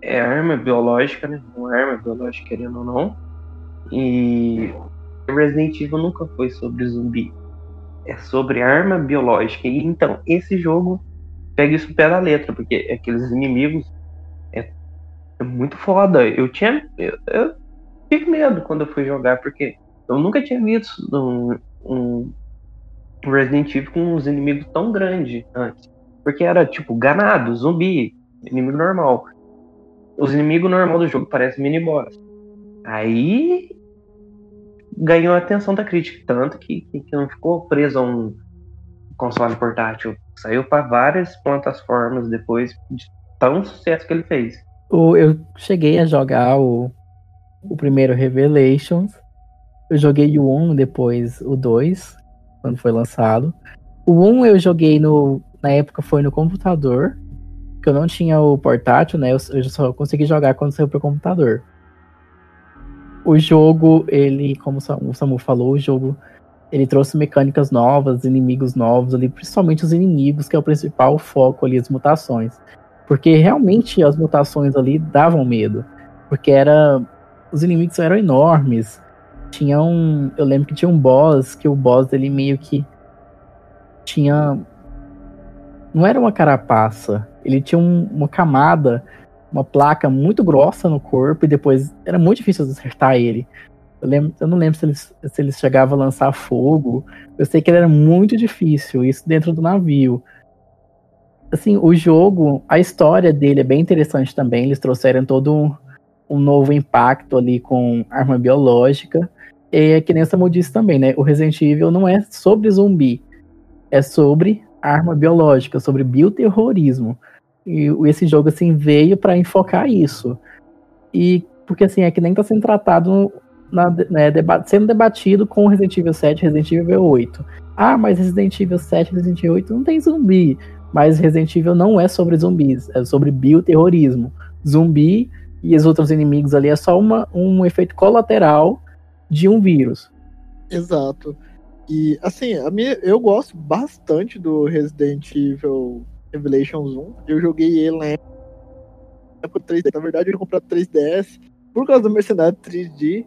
é arma biológica, né? Uma arma biológica, querendo ou não. E Resident Evil nunca foi sobre zumbi. É sobre arma biológica. E então, esse jogo pega isso pela letra, porque aqueles inimigos é muito foda. Eu tinha. Eu, eu tive medo quando eu fui jogar, porque eu nunca tinha visto um, um Resident Evil com uns inimigos tão grandes antes. Porque era tipo ganado, zumbi, inimigo normal. Os inimigos normal do jogo parecem mini-boss. Aí ganhou a atenção da crítica, tanto que, que, que não ficou preso a um console portátil. Saiu para várias plataformas depois de tão sucesso que ele fez. Eu cheguei a jogar o, o primeiro Revelations. Eu joguei o 1, depois o 2, quando foi lançado. O 1 eu joguei no. Na época foi no computador. Que eu não tinha o portátil, né? Eu, eu só consegui jogar quando saiu pro computador. O jogo, ele, como o Samu falou, o jogo ele trouxe mecânicas novas, inimigos novos ali, principalmente os inimigos, que é o principal foco ali, as mutações. Porque realmente as mutações ali davam medo. Porque era. Os inimigos eram enormes. Tinha um. Eu lembro que tinha um boss, que o boss dele meio que. Tinha. Não era uma carapaça. Ele tinha um, uma camada, uma placa muito grossa no corpo, e depois era muito difícil acertar ele. Eu, lembro, eu não lembro se eles, se eles chegavam a lançar fogo. Eu sei que ele era muito difícil, isso dentro do navio assim, o jogo, a história dele é bem interessante também. Eles trouxeram todo um, um novo impacto ali com arma biológica. É que nem Samu disse também, né? O Resident Evil não é sobre zumbi, é sobre arma biológica, sobre bioterrorismo. E esse jogo, assim, veio para enfocar isso. E porque, assim, é que nem tá sendo tratado, na, né, deba sendo debatido com Resident Evil 7 Resident Evil 8. Ah, mas Resident Evil 7 Resident Evil 8 não tem zumbi. Mas Resident Evil não é sobre zumbis, é sobre bioterrorismo. Zumbi e os outros inimigos ali é só uma, um efeito colateral de um vírus. Exato. E assim, a minha, eu gosto bastante do Resident Evil Revelations 1. Eu joguei ele na época 3D. Na verdade, eu comprei 3DS por causa do Mercenário 3D.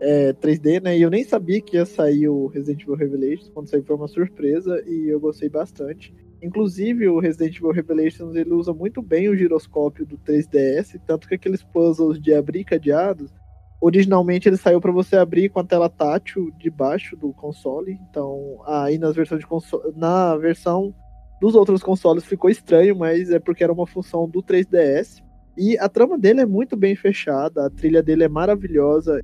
É, 3D, né? E eu nem sabia que ia sair o Resident Evil Revelations. Quando saiu foi uma surpresa e eu gostei bastante. Inclusive, o Resident Evil Revelations ele usa muito bem o giroscópio do 3DS, tanto que aqueles puzzles de abrir cadeados, originalmente ele saiu para você abrir com a tela tátil debaixo do console. Então, aí nas versões de console, na versão dos outros consoles ficou estranho, mas é porque era uma função do 3DS. E a trama dele é muito bem fechada, a trilha dele é maravilhosa.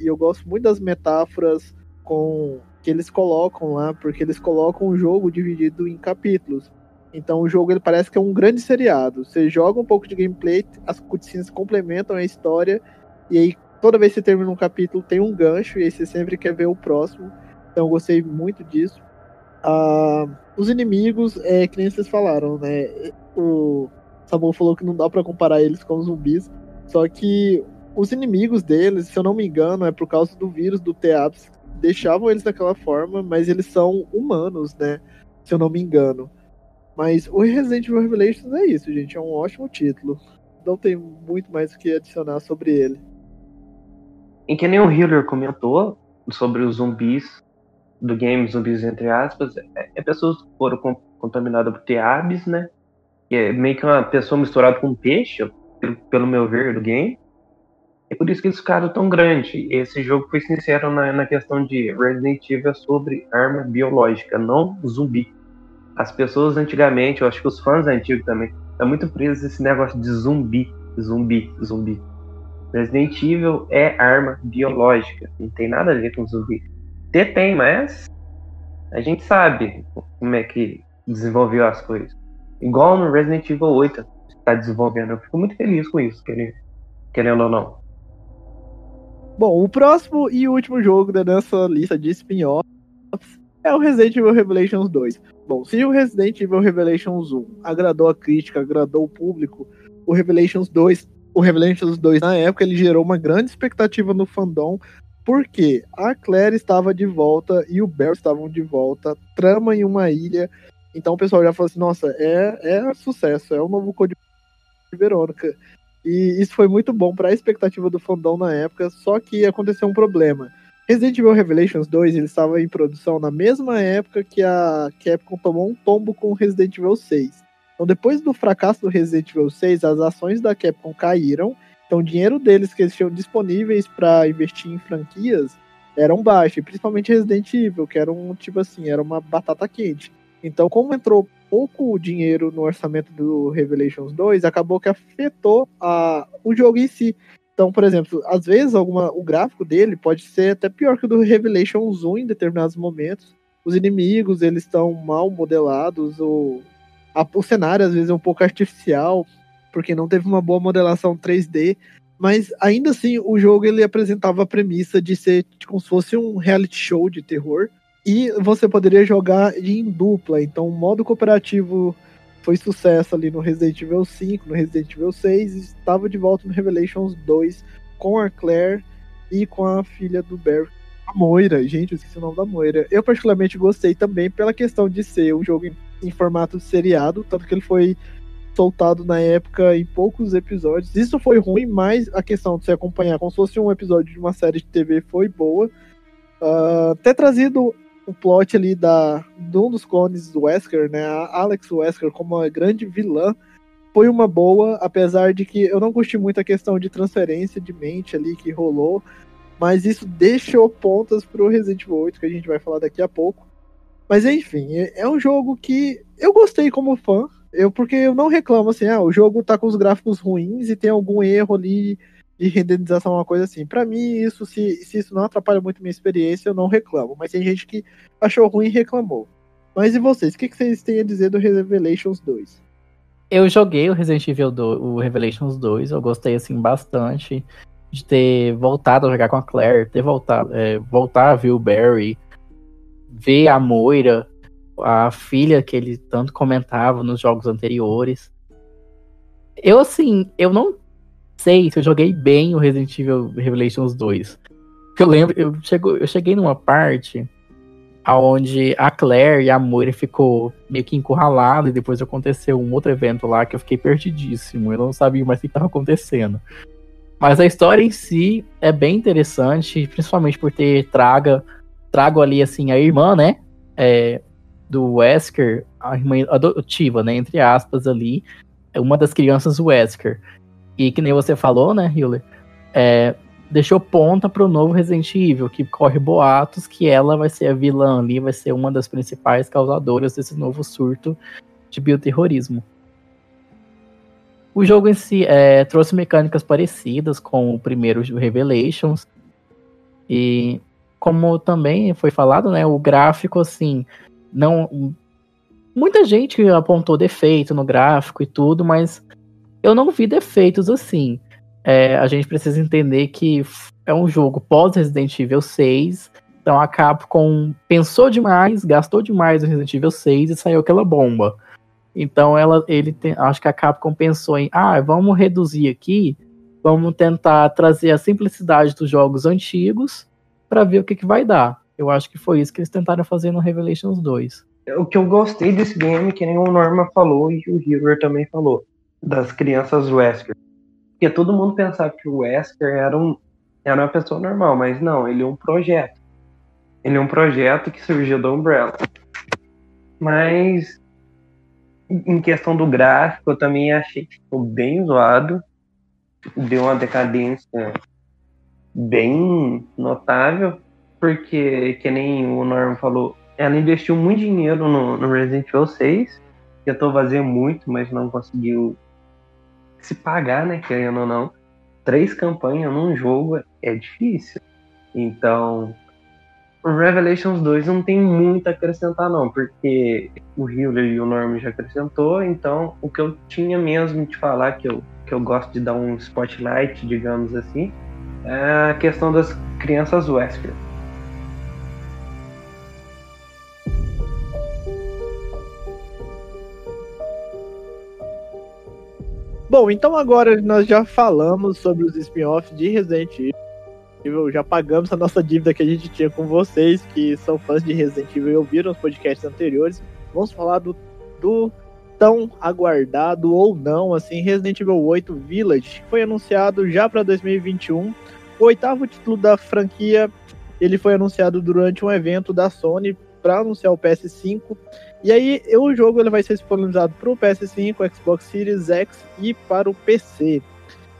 E eu gosto muito das metáforas com que eles colocam lá, porque eles colocam o jogo dividido em capítulos. Então o jogo ele parece que é um grande seriado. Você joga um pouco de gameplay, as cutscenes complementam a história, e aí toda vez que você termina um capítulo tem um gancho, e aí você sempre quer ver o próximo. Então eu gostei muito disso. Ah, os inimigos, é que nem vocês falaram, né? O Samu falou que não dá para comparar eles com zumbis. Só que os inimigos deles, se eu não me engano, é por causa do vírus do Teaps. Deixavam eles daquela forma, mas eles são humanos, né? Se eu não me engano. Mas o Resident Evil Revelations é isso, gente. É um ótimo título. Não tem muito mais o que adicionar sobre ele. Em que nem o Hiller comentou sobre os zumbis do game, zumbis entre aspas, é, é pessoas que foram contaminadas por teabs, né? Que é meio que uma pessoa misturada com um peixe, pelo, pelo meu ver, do game. É por isso que eles ficaram tão grandes. Esse jogo foi sincero na, na questão de Resident Evil sobre arma biológica, não zumbi as pessoas antigamente, eu acho que os fãs antigos também, estão muito presos esse negócio de zumbi, zumbi, zumbi. Resident Evil é arma biológica, não tem nada a ver com zumbi. T tem, mas a gente sabe como é que desenvolveu as coisas. Igual no Resident Evil 8 está desenvolvendo. Eu fico muito feliz com isso, querendo, querendo ou não. Bom, o próximo e último jogo da nossa lista de spin-offs é o Resident Evil Revelations 2. Bom, se o Resident Evil Revelations 1 agradou a crítica, agradou o público, o Revelations 2, o Revelations 2 na época ele gerou uma grande expectativa no fandom, porque a Claire estava de volta e o Barry estavam de volta, trama em uma ilha. Então o pessoal já falou assim: nossa, é, é sucesso, é o novo Code Verônica. E isso foi muito bom para a expectativa do fandom na época, só que aconteceu um problema Resident Evil Revelations 2 ele estava em produção na mesma época que a Capcom tomou um tombo com Resident Evil 6. Então, depois do fracasso do Resident Evil 6, as ações da Capcom caíram. Então, o dinheiro deles que eles tinham disponíveis para investir em franquias eram baixos, principalmente Resident Evil, que era um tipo assim, era uma batata quente. Então, como entrou pouco dinheiro no orçamento do Revelations 2, acabou que afetou a, o jogo em si. Então, por exemplo, às vezes alguma, o gráfico dele pode ser até pior que o do Revelations 1 em determinados momentos. Os inimigos, eles estão mal modelados, o, a, o cenário às vezes é um pouco artificial, porque não teve uma boa modelação 3D, mas ainda assim o jogo ele apresentava a premissa de ser como se fosse um reality show de terror, e você poderia jogar em dupla, então o modo cooperativo foi sucesso ali no Resident Evil 5, no Resident Evil 6, e estava de volta no Revelations 2 com a Claire e com a filha do Barry. A Moira, gente, eu esqueci o nome da Moira. Eu particularmente gostei também pela questão de ser um jogo em, formato de seriado, tanto que ele foi soltado na época em poucos episódios. Isso foi ruim, mas a questão de se acompanhar como se fosse um episódio de uma série de TV foi boa. Uh, ter trazido o plot ali da, de um dos clones do Wesker, né, a Alex Wesker como uma grande vilã, foi uma boa, apesar de que eu não curti muito a questão de transferência de mente ali que rolou, mas isso deixou pontas pro Resident Evil 8, que a gente vai falar daqui a pouco. Mas enfim, é, é um jogo que eu gostei como fã, eu porque eu não reclamo assim, ah, o jogo tá com os gráficos ruins e tem algum erro ali de renderização, uma coisa assim. Para mim, isso se, se isso não atrapalha muito minha experiência, eu não reclamo. Mas tem gente que achou ruim e reclamou. Mas e vocês? O que, que vocês têm a dizer do Revelations 2? Eu joguei o Resident Evil 2, o Revelations 2, eu gostei assim bastante de ter voltado a jogar com a Claire, ter voltado, é, voltar a ver o Barry, ver a Moira, a filha que ele tanto comentava nos jogos anteriores. Eu assim, eu não sei se eu joguei bem o Resident Evil Revelations 2. Eu lembro, eu, chego, eu cheguei numa parte onde a Claire e a Moira ficou meio que encurralado e depois aconteceu um outro evento lá que eu fiquei perdidíssimo. Eu não sabia mais o que estava acontecendo. Mas a história em si é bem interessante, principalmente por ter traga, trago ali assim a irmã, né, é, do Wesker, a irmã adotiva, né, entre aspas ali, é uma das crianças Wesker. E que nem você falou, né, Hiller? É, deixou ponta pro novo Resident Evil, que corre boatos que ela vai ser a vilã ali, vai ser uma das principais causadoras desse novo surto de bioterrorismo. O jogo em si é, trouxe mecânicas parecidas com o primeiro Revelations. E como também foi falado, né, o gráfico, assim, não. Muita gente apontou defeito no gráfico e tudo, mas eu não vi defeitos assim. É, a gente precisa entender que é um jogo pós-Resident Evil 6, então a Capcom pensou demais, gastou demais no Resident Evil 6 e saiu aquela bomba. Então ela, ele tem, acho que a Capcom pensou em, ah, vamos reduzir aqui, vamos tentar trazer a simplicidade dos jogos antigos para ver o que, que vai dar. Eu acho que foi isso que eles tentaram fazer no Revelations 2. O que eu gostei desse game, que nem o Norma falou e o Hero também falou, das crianças Wesker. Porque todo mundo pensava que o Wesker era, um, era uma pessoa normal, mas não, ele é um projeto. Ele é um projeto que surgiu da Umbrella. Mas em questão do gráfico, eu também achei que ficou bem zoado. Deu uma decadência bem notável, porque, que nem o Norman falou, ela investiu muito dinheiro no, no Resident Evil 6, tentou fazer muito, mas não conseguiu se pagar, né, querendo ou não. Três campanhas num jogo é difícil. Então, o Revelations 2 não tem muito a acrescentar, não, porque o Healer e o Norman já acrescentou, então o que eu tinha mesmo de falar, que eu, que eu gosto de dar um spotlight, digamos assim, é a questão das crianças Wesker. Bom, então agora nós já falamos sobre os spin-offs de Resident Evil. Já pagamos a nossa dívida que a gente tinha com vocês, que são fãs de Resident Evil e ouviram os podcasts anteriores. Vamos falar do, do tão aguardado ou não, assim, Resident Evil 8 Village, foi anunciado já para 2021 o oitavo título da franquia, ele foi anunciado durante um evento da Sony para anunciar o PS5. E aí, o jogo ele vai ser disponibilizado para o PS5, Xbox Series X e para o PC.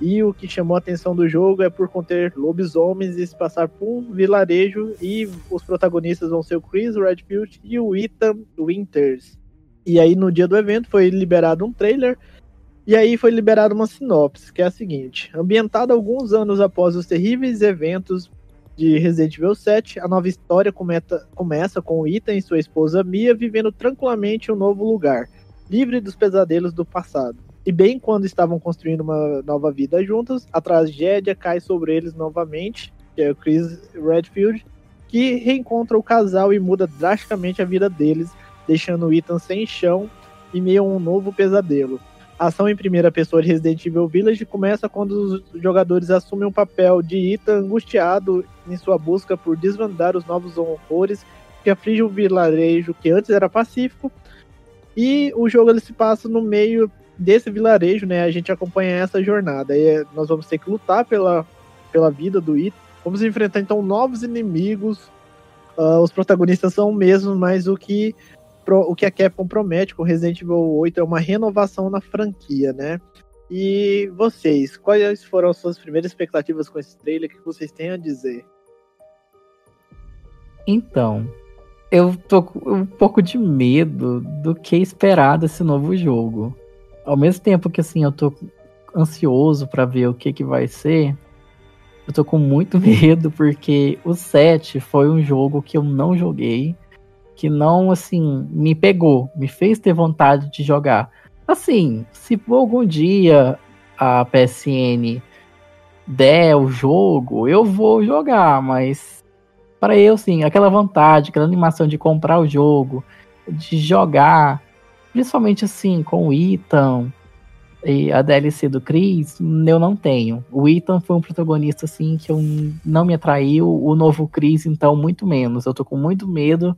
E o que chamou a atenção do jogo é por conter lobisomens e se passar por um vilarejo. E os protagonistas vão ser o Chris Redfield e o Ethan Winters. E aí, no dia do evento, foi liberado um trailer e aí foi liberada uma sinopse, que é a seguinte: ambientada alguns anos após os terríveis eventos de Resident Evil 7, a nova história cometa, começa com Ethan e sua esposa Mia vivendo tranquilamente em um novo lugar, livre dos pesadelos do passado. E bem quando estavam construindo uma nova vida juntos, a tragédia cai sobre eles novamente, que é o Chris Redfield, que reencontra o casal e muda drasticamente a vida deles, deixando Ethan sem chão e meio a um novo pesadelo. Ação em primeira pessoa de Resident Evil Village começa quando os jogadores assumem um papel de Ethan angustiado em sua busca por desvendar os novos horrores que afligem o vilarejo que antes era pacífico. E o jogo ele se passa no meio desse vilarejo, né? A gente acompanha essa jornada. E nós vamos ter que lutar pela, pela vida do Ethan. Vamos enfrentar então novos inimigos. Uh, os protagonistas são os mesmos, mas o que o que a Capcom promete com Resident Evil 8 é uma renovação na franquia, né? E vocês, quais foram as suas primeiras expectativas com esse trailer? O que vocês têm a dizer? Então, eu tô com um pouco de medo do que esperar desse novo jogo. Ao mesmo tempo que assim, eu tô ansioso para ver o que que vai ser, eu tô com muito (laughs) medo porque o 7 foi um jogo que eu não joguei que não, assim, me pegou, me fez ter vontade de jogar. Assim, se por algum dia a PSN der o jogo, eu vou jogar, mas para eu, sim, aquela vontade, aquela animação de comprar o jogo, de jogar, principalmente assim, com o Ethan e a DLC do Chris, eu não tenho. O Ethan foi um protagonista, assim, que eu não me atraiu, o novo Chris, então, muito menos. Eu tô com muito medo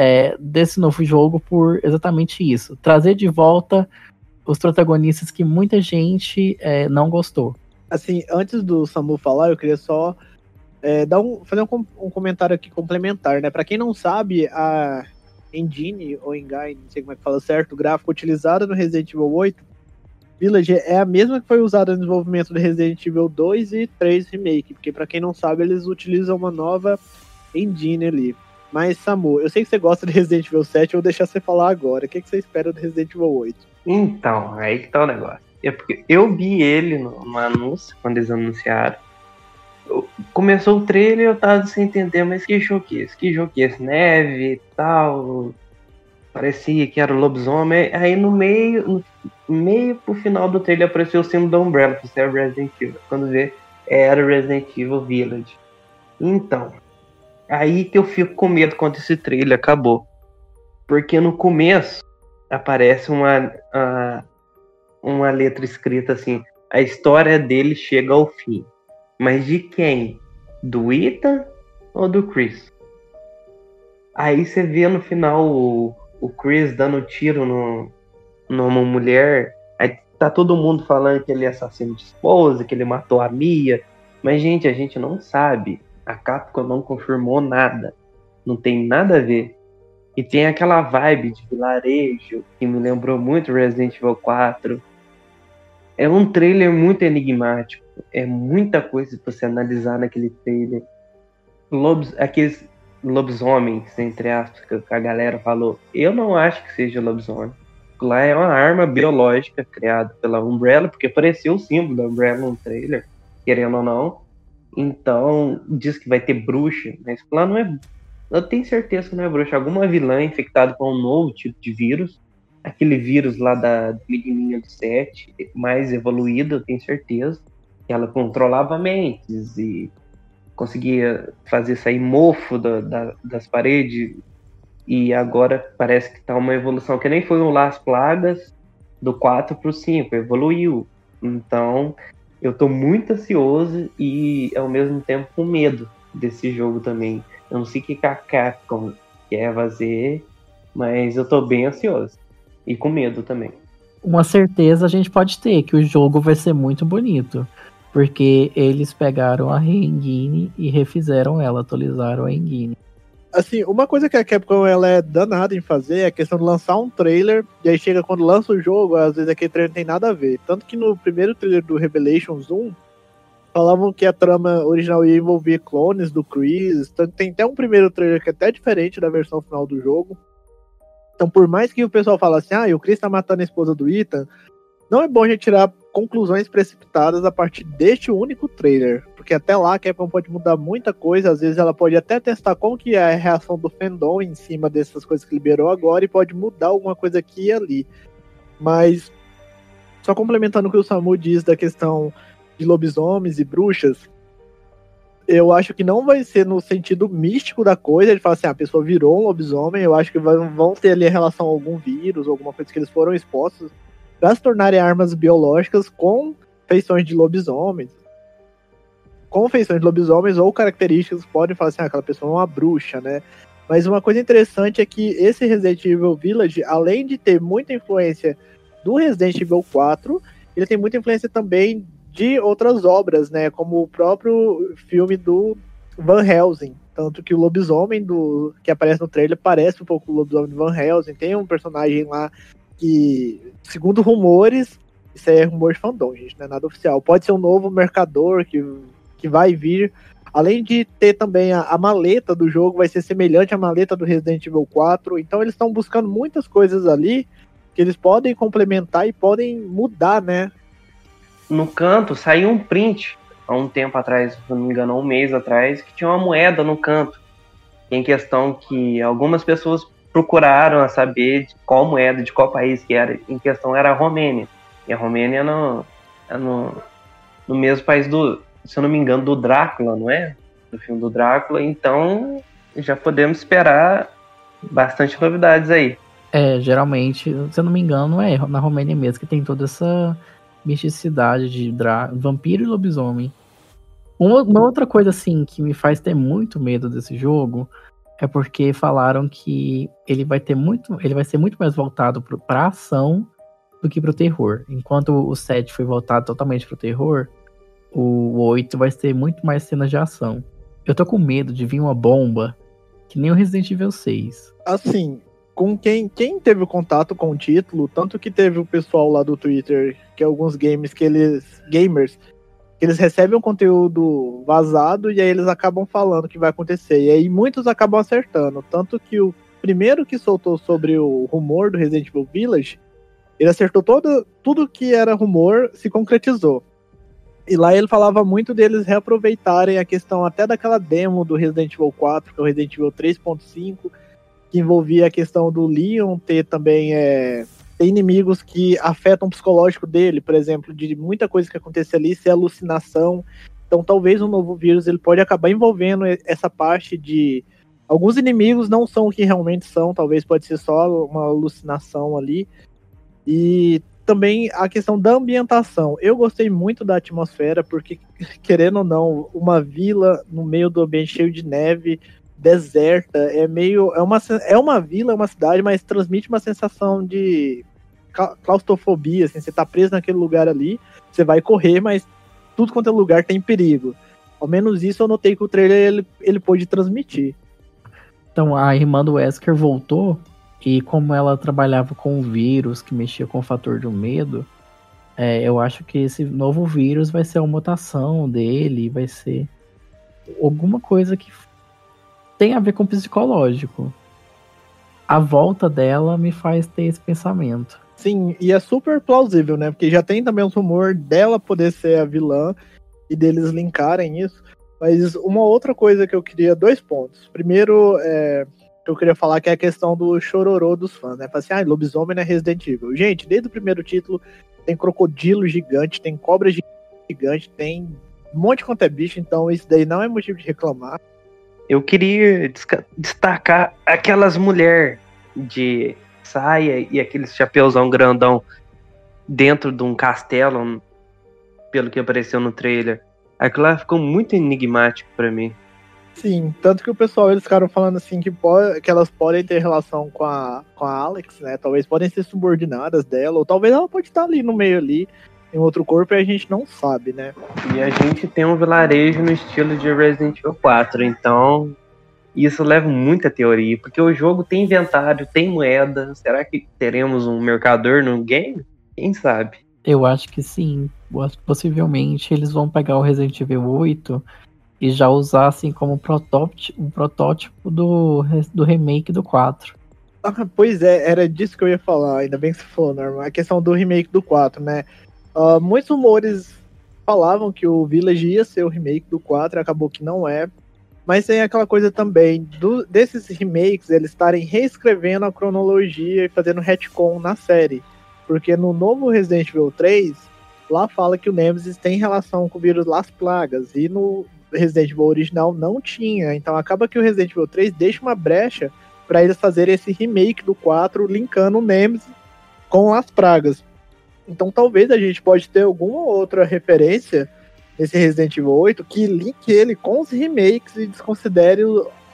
é, desse novo jogo por exatamente isso. Trazer de volta os protagonistas que muita gente é, não gostou. Assim, antes do Samu falar, eu queria só é, dar um, fazer um, um, comentário aqui complementar, né? Para quem não sabe, a engine ou engine, não sei como é que fala certo, o gráfico utilizado no Resident Evil 8 Village é a mesma que foi usada no desenvolvimento do Resident Evil 2 e 3 Remake, porque para quem não sabe, eles utilizam uma nova engine ali. Mas, Samu, eu sei que você gosta de Resident Evil 7, eu vou deixar você falar agora. O que, que você espera do Resident Evil 8? Então, aí que tá o negócio. É porque eu vi ele no, no anúncio, quando eles anunciaram. começou o trailer eu tava sem entender, mas que jogo que é esse? Que jogo que é esse? Neve e tal. Parecia que era o lobisomem. Aí no meio, no meio pro final do trailer apareceu o símbolo da Umbrella, que era Resident Evil. Quando vê, era Resident Evil Village. Então, aí que eu fico com medo quando esse trailer acabou. Porque no começo aparece uma, uma letra escrita assim: a história dele chega ao fim. Mas de quem? Do Ethan ou do Chris? Aí você vê no final o, o Chris dando tiro no, numa mulher. Aí tá todo mundo falando que ele é assassino de esposa, que ele matou a Mia. Mas, gente, a gente não sabe. A Capcom não confirmou nada. Não tem nada a ver. E tem aquela vibe de vilarejo que me lembrou muito Resident Evil 4. É um trailer muito enigmático. É muita coisa para você analisar naquele trailer. Lobos, aqueles lobisomens, entre aspas, que a galera falou. Eu não acho que seja lobisomem. Lá é uma arma biológica criada pela Umbrella, porque apareceu o símbolo da Umbrella no trailer, querendo ou não. Então, diz que vai ter bruxa, mas lá não é. Eu tenho certeza que não é bruxa. Alguma vilã infectada com um novo tipo de vírus. Aquele vírus lá da menininha do 7, mais evoluído, eu tenho certeza. Que ela controlava mentes e conseguia fazer sair mofo da, da, das paredes. E agora parece que tá uma evolução que nem foi o Las Plagas do 4 pro 5, evoluiu. Então, eu tô muito ansioso e ao mesmo tempo com medo desse jogo também. Eu não sei o que a Capcom quer fazer, mas eu tô bem ansioso. E com medo também. Uma certeza a gente pode ter, que o jogo vai ser muito bonito. Porque eles pegaram a Engine e refizeram ela, atualizaram a Engine. Assim, uma coisa que a Capcom ela é danada em fazer é a questão de lançar um trailer, e aí chega quando lança o jogo, às vezes aquele trailer não tem nada a ver. Tanto que no primeiro trailer do Revelations 1, falavam que a trama original ia envolver clones do Chris. Tanto tem até um primeiro trailer que é até diferente da versão final do jogo. Então, por mais que o pessoal fale assim, ah, o Chris tá matando a esposa do Ethan, não é bom a gente tirar conclusões precipitadas a partir deste único trailer, porque até lá a Capcom pode mudar muita coisa, às vezes ela pode até testar como que é a reação do fandom em cima dessas coisas que liberou agora e pode mudar alguma coisa aqui e ali. Mas só complementando o que o Samu diz da questão de lobisomens e bruxas, eu acho que não vai ser no sentido místico da coisa, ele fala assim, ah, a pessoa virou um lobisomem, eu acho que vão ter ali a relação a algum vírus, alguma coisa que eles foram expostos para se tornarem armas biológicas com feições de lobisomens. Com feições de lobisomens ou características podem falar assim, ah, aquela pessoa é uma bruxa, né? Mas uma coisa interessante é que esse Resident Evil Village, além de ter muita influência do Resident Evil 4, ele tem muita influência também de outras obras, né? Como o próprio filme do Van Helsing. Tanto que o lobisomem do que aparece no trailer parece um pouco o lobisomem do Van Helsing. Tem um personagem lá que, segundo rumores, isso é rumor de fandom, gente, não é nada oficial. Pode ser um novo mercador que, que vai vir. Além de ter também a, a maleta do jogo, vai ser semelhante à maleta do Resident Evil 4. Então eles estão buscando muitas coisas ali que eles podem complementar e podem mudar, né? No canto saiu um print há um tempo atrás, se não me engano, um mês atrás, que tinha uma moeda no canto. Em questão que algumas pessoas procuraram saber de qual moeda, de qual país que era. Em questão era a Romênia. E a Romênia no, é no, no mesmo país do, se eu não me engano, do Drácula, não é? Do filme do Drácula. Então já podemos esperar bastante novidades aí. É, geralmente, se eu não me engano, é na Romênia mesmo que tem toda essa misticidade de vampiro e lobisomem. Uma, uma, outra coisa assim que me faz ter muito medo desse jogo é porque falaram que ele vai ter muito, ele vai ser muito mais voltado para ação do que para o terror. Enquanto o 7 foi voltado totalmente para o terror, o 8 vai ter muito mais cenas de ação. Eu tô com medo de vir uma bomba que nem o Resident Evil 6. Assim, com quem, quem teve contato com o título, tanto que teve o pessoal lá do Twitter, que é alguns games que eles gamers eles recebem um conteúdo vazado e aí eles acabam falando o que vai acontecer. E aí muitos acabam acertando. Tanto que o primeiro que soltou sobre o rumor do Resident Evil Village, ele acertou todo, tudo que era rumor, se concretizou. E lá ele falava muito deles reaproveitarem a questão até daquela demo do Resident Evil 4, que é o Resident Evil 3.5, que envolvia a questão do Leon ter também é, ter inimigos que afetam o psicológico dele, por exemplo, de muita coisa que acontece ali ser alucinação. Então talvez um novo vírus ele pode acabar envolvendo essa parte de alguns inimigos não são o que realmente são, talvez pode ser só uma alucinação ali. E também a questão da ambientação. Eu gostei muito da atmosfera, porque, (laughs) querendo ou não, uma vila no meio do ambiente cheio de neve, deserta, é meio. É uma, é uma vila, é uma cidade, mas transmite uma sensação de claustrofobia, assim, você tá preso naquele lugar ali, você vai correr, mas tudo quanto é lugar tem perigo. Ao menos isso eu notei que o trailer ele, ele pôde transmitir. Então a irmã do Wesker voltou e como ela trabalhava com o vírus que mexia com o fator do medo, é, eu acho que esse novo vírus vai ser uma mutação dele, vai ser alguma coisa que tem a ver com o psicológico. A volta dela me faz ter esse pensamento. Sim, e é super plausível, né? Porque já tem também o rumor dela poder ser a vilã e deles linkarem isso. Mas uma outra coisa que eu queria, dois pontos. Primeiro, é, eu queria falar que é a questão do chororô dos fãs, né? Fala assim, ah, lobisomem é Resident Evil. Gente, desde o primeiro título tem crocodilo gigante, tem cobra gigante, tem um monte quanto é bicho, então isso daí não é motivo de reclamar. Eu queria destacar aquelas mulheres de saia e aqueles chapeuzão grandão dentro de um castelo, pelo que apareceu no trailer. Aquilo lá ficou muito enigmático para mim. Sim, tanto que o pessoal, eles ficaram falando assim que, pode, que elas podem ter relação com a, com a Alex, né? Talvez podem ser subordinadas dela, ou talvez ela pode estar ali no meio ali, em outro corpo, e a gente não sabe, né? E a gente tem um vilarejo no estilo de Resident Evil 4, então isso leva muita teoria, porque o jogo tem inventário, tem moeda. Será que teremos um mercador no game? Quem sabe? Eu acho que sim. Possivelmente eles vão pegar o Resident Evil 8 e já usar assim como protótipo, um protótipo do, do remake do 4. Ah, pois é, era disso que eu ia falar, ainda bem que você falou, Norma, a questão do remake do 4, né? Uh, muitos rumores falavam que o Village ia ser o remake do 4, acabou que não é. Mas tem aquela coisa também do, desses remakes eles estarem reescrevendo a cronologia e fazendo retcon na série. Porque no novo Resident Evil 3, lá fala que o Nemesis tem relação com o vírus Las Plagas. E no Resident Evil original não tinha. Então acaba que o Resident Evil 3 deixa uma brecha para eles fazerem esse remake do 4 linkando o Nemesis com as pragas. Então talvez a gente pode ter alguma outra referência nesse Resident Evil 8 que linke ele com os remakes e desconsidere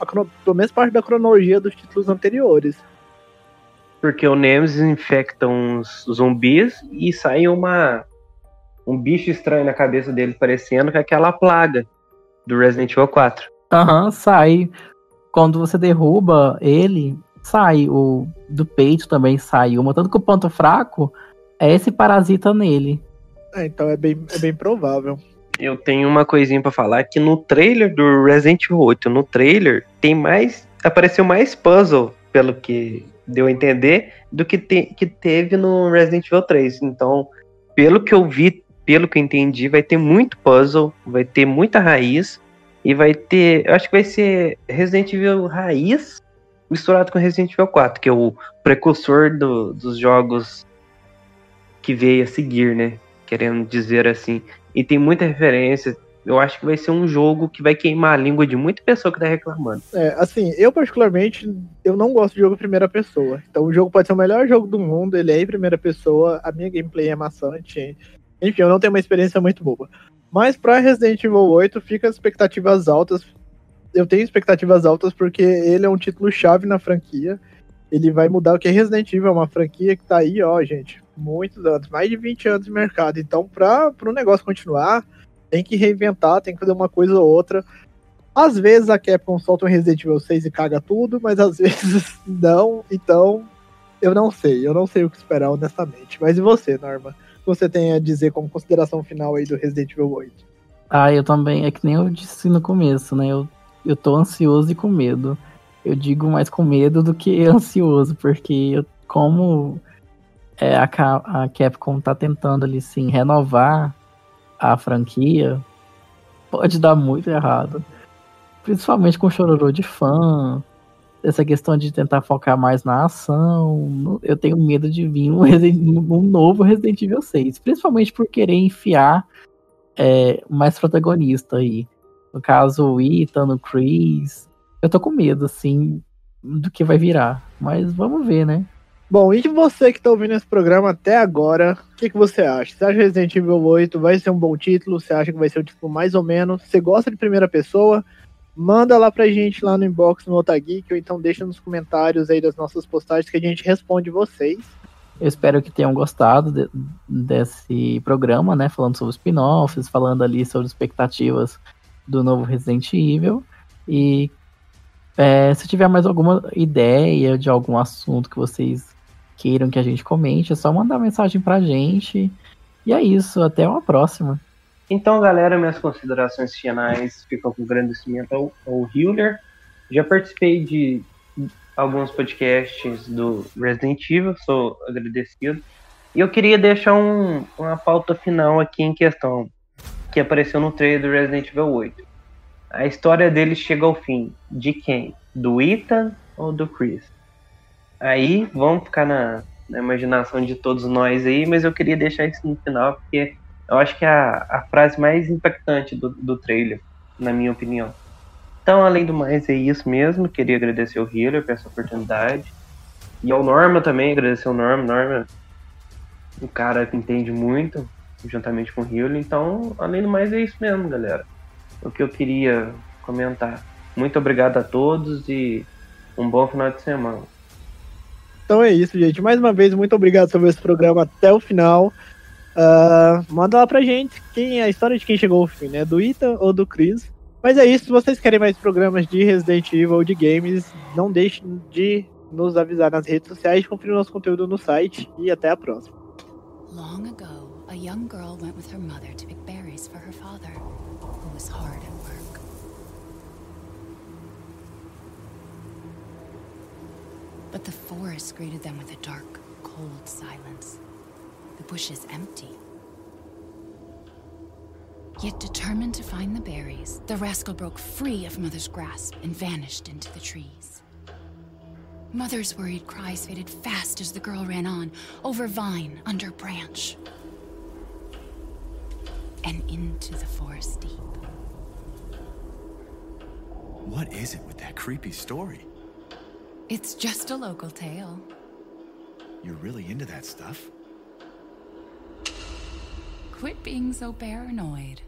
a, pelo menos parte da cronologia dos títulos anteriores. Porque o Nemesis infecta uns zumbis e sai uma um bicho estranho na cabeça dele, parecendo é aquela plaga do Resident Evil 4. Aham, uhum, sai. Quando você derruba ele, sai. O do peito também sai uma. Tanto que o ponto fraco é esse parasita nele. É, então é bem, é bem provável. Eu tenho uma coisinha para falar que no trailer do Resident Evil 8, no trailer, tem mais. Apareceu mais puzzle, pelo que deu a entender, do que, te, que teve no Resident Evil 3. Então, pelo que eu vi pelo que eu entendi, vai ter muito puzzle, vai ter muita raiz e vai ter, eu acho que vai ser Resident Evil raiz misturado com Resident Evil 4, que é o precursor do, dos jogos que veio a seguir, né? Querendo dizer assim. E tem muita referência. Eu acho que vai ser um jogo que vai queimar a língua de muita pessoa que tá reclamando. É, assim, eu particularmente, eu não gosto de jogo em primeira pessoa. Então o jogo pode ser o melhor jogo do mundo, ele é em primeira pessoa, a minha gameplay é maçante, enfim, eu não tenho uma experiência muito boa. Mas para Resident Evil 8 fica as expectativas altas. Eu tenho expectativas altas porque ele é um título chave na franquia. Ele vai mudar o que é Resident Evil, é uma franquia que tá aí, ó, gente, muitos anos, mais de 20 anos de mercado. Então, para o negócio continuar, tem que reinventar, tem que fazer uma coisa ou outra. Às vezes a Capcom solta um Resident Evil 6 e caga tudo, mas às (laughs) vezes não. Então, eu não sei, eu não sei o que esperar honestamente. Mas e você, Norma? Você tem a dizer como consideração final aí do Resident Evil 8? Ah, eu também, é que nem eu disse no começo, né? Eu, eu tô ansioso e com medo. Eu digo mais com medo do que (laughs) ansioso, porque eu, como é, a, a Capcom tá tentando ali sim renovar a franquia, pode dar muito errado. Principalmente com chororô de fã, essa questão de tentar focar mais na ação. Eu tenho medo de vir um, (laughs) um novo Resident Evil 6. Principalmente por querer enfiar é, mais protagonista aí. No caso, o Ethan, o Chris. Eu tô com medo, assim, do que vai virar. Mas vamos ver, né? Bom, e você que tá ouvindo esse programa até agora, o que, que você acha? Você acha Resident Evil 8 vai ser um bom título? Você acha que vai ser um título mais ou menos? Você gosta de primeira pessoa? Manda lá pra gente lá no inbox no Otageek, ou então deixa nos comentários aí das nossas postagens que a gente responde vocês. Eu espero que tenham gostado de, desse programa, né? Falando sobre spin-offs, falando ali sobre expectativas do novo Resident Evil. E é, se tiver mais alguma ideia de algum assunto que vocês queiram que a gente comente, é só mandar mensagem pra gente. E é isso, até uma próxima. Então, galera, minhas considerações finais ficam com agradecimento ao, ao Hiller. Já participei de alguns podcasts do Resident Evil, sou agradecido. E eu queria deixar um, uma pauta final aqui em questão, que apareceu no trailer do Resident Evil 8. A história dele chega ao fim. De quem? Do Ethan ou do Chris? Aí vamos ficar na, na imaginação de todos nós aí, mas eu queria deixar isso no final, porque eu acho que é a, a frase mais impactante do, do trailer, na minha opinião. Então, além do mais, é isso mesmo. Queria agradecer ao Healer por essa oportunidade. E ao Norma também, agradecer ao Norma. Norma, um cara que entende muito, juntamente com o Healer. Então, além do mais, é isso mesmo, galera. O que eu queria comentar. Muito obrigado a todos e um bom final de semana. Então é isso, gente. Mais uma vez, muito obrigado por ver esse programa até o final. Uh, manda lá pra gente quem é a história de quem chegou ao fim, né? Do Ita ou do Chris. Mas é isso, se vocês querem mais programas de Resident Evil ou de games, não deixem de nos avisar nas redes sociais, conferir nosso conteúdo no site e até a próxima. Long ago, a young girl went with her mother to pick berries for her father, who was hard at work. But the forest greeted them with a dark, cold silence. The bushes empty. Yet determined to find the berries, the rascal broke free of Mother's grasp and vanished into the trees. Mother's worried cries faded fast as the girl ran on, over vine, under branch, and into the forest deep. What is it with that creepy story? It's just a local tale. You're really into that stuff? Quit being so paranoid.